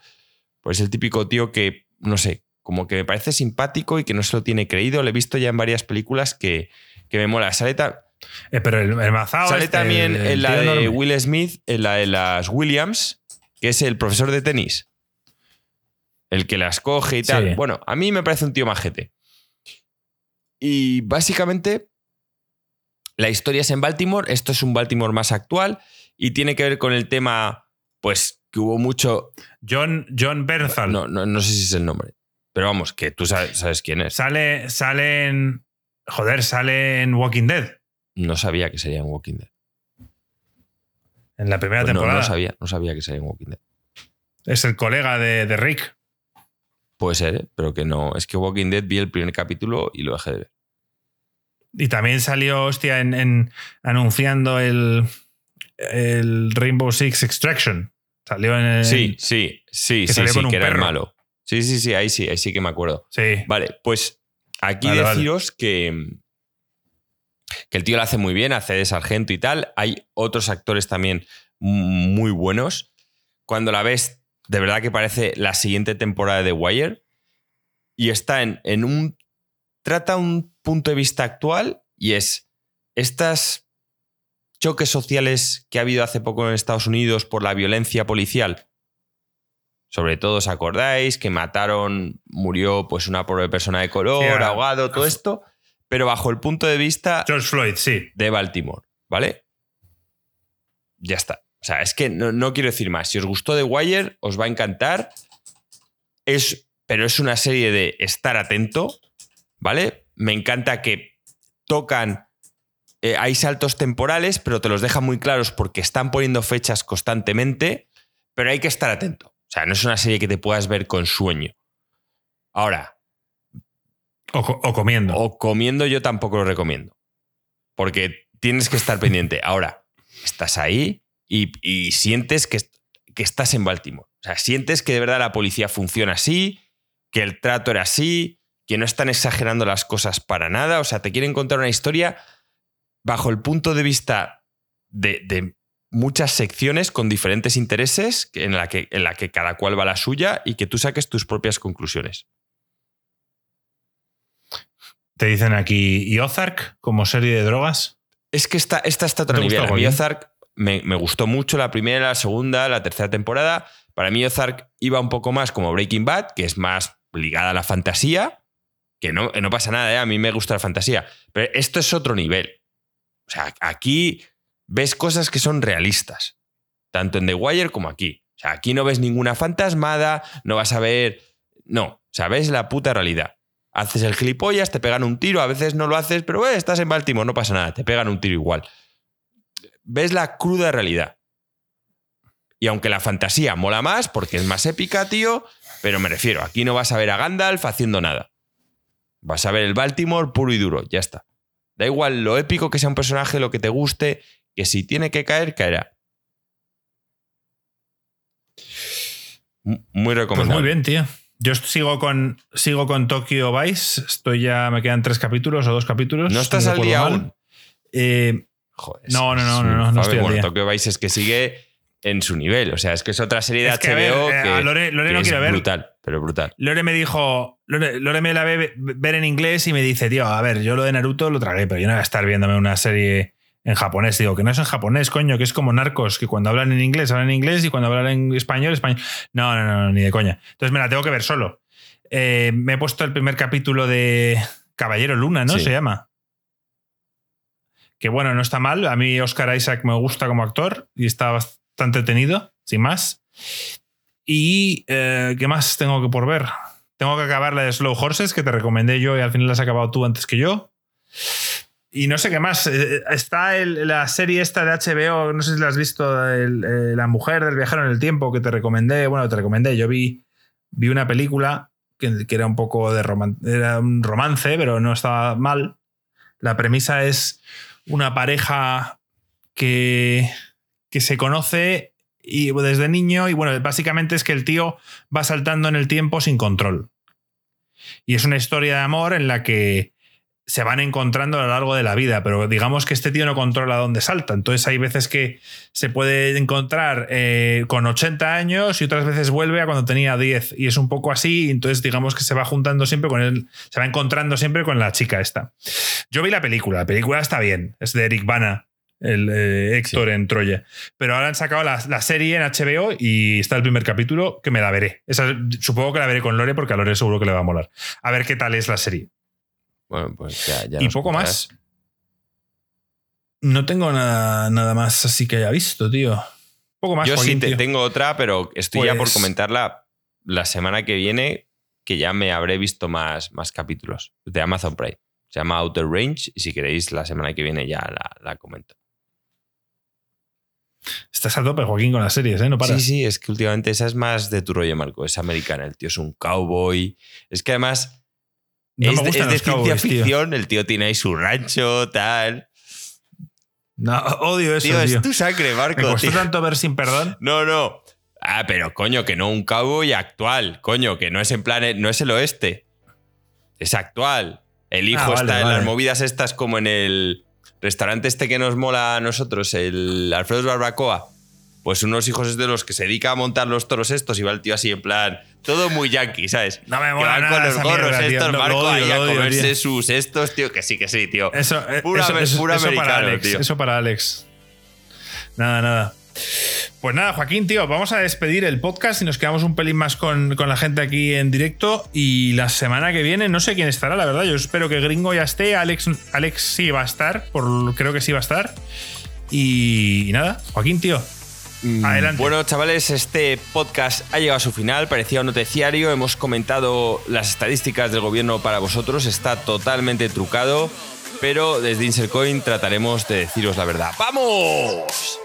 Pues es el típico tío que, no sé, como que me parece simpático y que no se lo tiene creído. Lo he visto ya en varias películas que, que me mola. Sale, ta- Eh, pero el, el mazao sale este, también el en la de enorme. Will Smith, en la de las Williams, que es el profesor de tenis. El que las coge y tal. Sí. Bueno, a mí me parece un tío majete. Y básicamente la historia es en Baltimore. Esto es un Baltimore más actual y tiene que ver con el tema, pues, que hubo mucho. John, John Bernthal. No, no, no sé si es el nombre. Pero vamos, que tú sabes, sabes quién es. Sale, sale en. Joder, sale en Walking Dead. No sabía que sería en Walking Dead. En la primera Pues temporada. no sabía, no sabía que sería en Walking Dead. Es el colega de, de Rick. Puede ser, ¿eh? pero que no. Es que Walking Dead vi el primer capítulo y lo dejé de ver. Y también salió, hostia, en, en- anunciando el, el Rainbow Six Extraction. Salió en el. Sí, sí, sí, sí, salió sí, con un que era el perro. malo. Sí, sí, sí, ahí sí, ahí sí que me acuerdo. Sí. Vale, pues aquí Vale, vale. deciros que, que el tío lo hace muy bien, hace de sargento y tal. Hay otros actores también muy buenos. Cuando la ves, de verdad que parece la siguiente temporada de Wire. Y está en, en un. Trata un punto de vista actual y es estas choques sociales que ha habido hace poco en Estados Unidos por la violencia policial. Sobre todo, ¿os acordáis? Que mataron, murió pues una pobre persona de color, Sí, ahogado, todo esto, pero bajo el punto de vista George Floyd, sí. de Baltimore, ¿vale? Ya está. O sea, es que no, no quiero decir más. Si os gustó The Wire, os va a encantar. Es, pero es una serie de estar atento, ¿vale? Me encanta que tocan. eh, hay saltos temporales, pero te los dejan muy claros porque están poniendo fechas constantemente, pero hay que estar atento. O sea, no es una serie que te puedas ver con sueño. Ahora, O, co- o comiendo. o comiendo yo tampoco lo recomiendo. Porque tienes que estar pendiente. Ahora, estás ahí y, y sientes que, que estás en Baltimore. O sea, sientes que de verdad la policía funciona así, que el trato era así, que no están exagerando las cosas para nada. O sea, te quieren contar una historia bajo el punto de vista de, de muchas secciones con diferentes intereses en la, que, en la que cada cual va la suya y que tú saques tus propias conclusiones. Te dicen aquí, ¿y Ozark como serie de drogas? Es que esta, esta está a otro ¿Te gustó, nivel. A mí? Ozark, me, me gustó mucho la primera, la segunda, la tercera temporada. Para mí Ozark iba un poco más como Breaking Bad, que es más ligada a la fantasía, que no, no pasa nada, ¿eh? a mí me gusta la fantasía. Pero esto es otro nivel. O sea, aquí ves cosas que son realistas, tanto en The Wire como aquí. O sea, aquí no ves ninguna fantasmada, no vas a ver... No, o sea, ves la puta realidad. Haces el gilipollas, te pegan un tiro, a veces no lo haces, pero eh, estás en Baltimore, no pasa nada, te pegan un tiro igual. Ves la cruda realidad. Y aunque la fantasía mola más, porque es más épica, tío, pero me refiero, aquí no vas a ver a Gandalf haciendo nada. Vas a ver el Baltimore puro y duro, ya está. Da igual lo épico que sea un personaje, lo que te guste, que si tiene que caer, caerá. Muy recomendable. Pues muy bien, tío. Yo sigo con, sigo con Tokyo Vice. Estoy ya, me quedan tres capítulos o dos capítulos. ¿No estás al día aún? Eh, Joder, no, no, no, no, no, no estoy bueno, al día. Tokyo Vice es que sigue en su nivel. O sea, es que es otra serie de Es que, a HBO ver, eh, que, a Lore- Lore que no es quiere ver. brutal, pero brutal. Lore me dijo, Lore, Lore me la ve ver en inglés y me dice, tío, a ver, yo lo de Naruto lo tragué, pero yo no voy a estar viéndome una serie en japonés. Digo, que no es en japonés, coño, que es como narcos, que cuando hablan en inglés hablan en inglés y cuando hablan en español, español. No, no, no, ni de coña. Entonces me la tengo que ver solo. Eh, me he puesto el primer capítulo de Caballero Luna, ¿no? Sí. Se llama. Que bueno, no está mal. A mí Oscar Isaac me gusta como actor y está bastante entretenido, sin más. Y eh, ¿qué más tengo que por ver? Tengo que acabar la de Slow Horses, que te recomendé yo y al final la has acabado tú antes que yo. Y no sé qué más. Eh, Está el- la serie esta de HBO, no sé si la has visto, eh, La mujer del viajero en el tiempo, que te recomendé. Bueno, te recomendé. Yo vi, vi una película que, que era un poco de roman- era un romance, pero no estaba mal. La premisa es una pareja que, que se conoce y desde niño y bueno, básicamente es que el tío va saltando en el tiempo sin control. Y es una historia de amor en la que se van encontrando a lo largo de la vida, pero digamos que este tío no controla dónde salta. Entonces hay veces que se puede encontrar eh, con 80 años y otras veces vuelve a cuando tenía 10. Y es un poco así, entonces digamos que se va juntando siempre con él, se va encontrando siempre con la chica esta. Yo vi la película, la película está bien, es de Eric Bana, el eh, Héctor en Troya. Pero ahora han sacado la, la serie en HBO y está el primer capítulo que me la veré. Esa- supongo que la veré con Lore porque a Lore seguro que le va a molar. A ver qué tal es la serie. Bueno, pues ya, ya y poco contarás. más. No tengo nada, nada más así que haya visto, tío. Poco más. Yo sí Joaquín, te tío. tengo otra, pero estoy ya por Pues- comentarla la semana que viene, que ya me habré visto más, más capítulos de Amazon Prime. Se llama Outer Range y si queréis la semana que viene ya la, la comento. Estás a tope, Joaquín, con las series, ¿eh? No paras. Sí, sí, es que últimamente esa es más de tu rollo, Marco. Es americana, el tío es un cowboy. Es que además No es, me de- es ciencia tío. ficción, el tío tiene ahí su rancho, tal. No, odio eso, Tío, tío. es tu sangre, Marco. Me costó tío. tanto ver sin perdón. No, no. Ah, pero coño, que no un cowboy actual. Coño, que no es en plan, no es el oeste. Es actual. El hijo Ah, vale, está en las movidas estas como en el restaurante este que nos mola a nosotros, el Alfredo's Barbacoa. Pues unos hijos es de los que se dedica a montar los toros estos y va el tío así en plan, todo muy yankee, ¿sabes? No me que mola van nada con los gorros mierda, estos, No, Marco, odio, ahí a odio, comerse tío. sus estos, tío, que sí, que sí, tío. Eso, eh, Pura eso, amer- eso- pura eso para Alex. tío. Eso para Alex. Nada, nada. Pues nada, Joaquín, tío, vamos a despedir el podcast y nos quedamos un pelín más con, con la gente aquí en directo. Y la semana que viene, no sé quién estará, la verdad. Yo espero que Gringo ya esté. Alex, Alex sí va a estar, por, creo que sí va a estar. Y, nada, Joaquín, tío. Adelante. Bueno, chavales, este podcast ha llegado a su final. Parecía un noticiario. Hemos comentado las estadísticas del gobierno para vosotros. Está totalmente trucado. Pero desde Insercoin trataremos de deciros la verdad. ¡Vamos!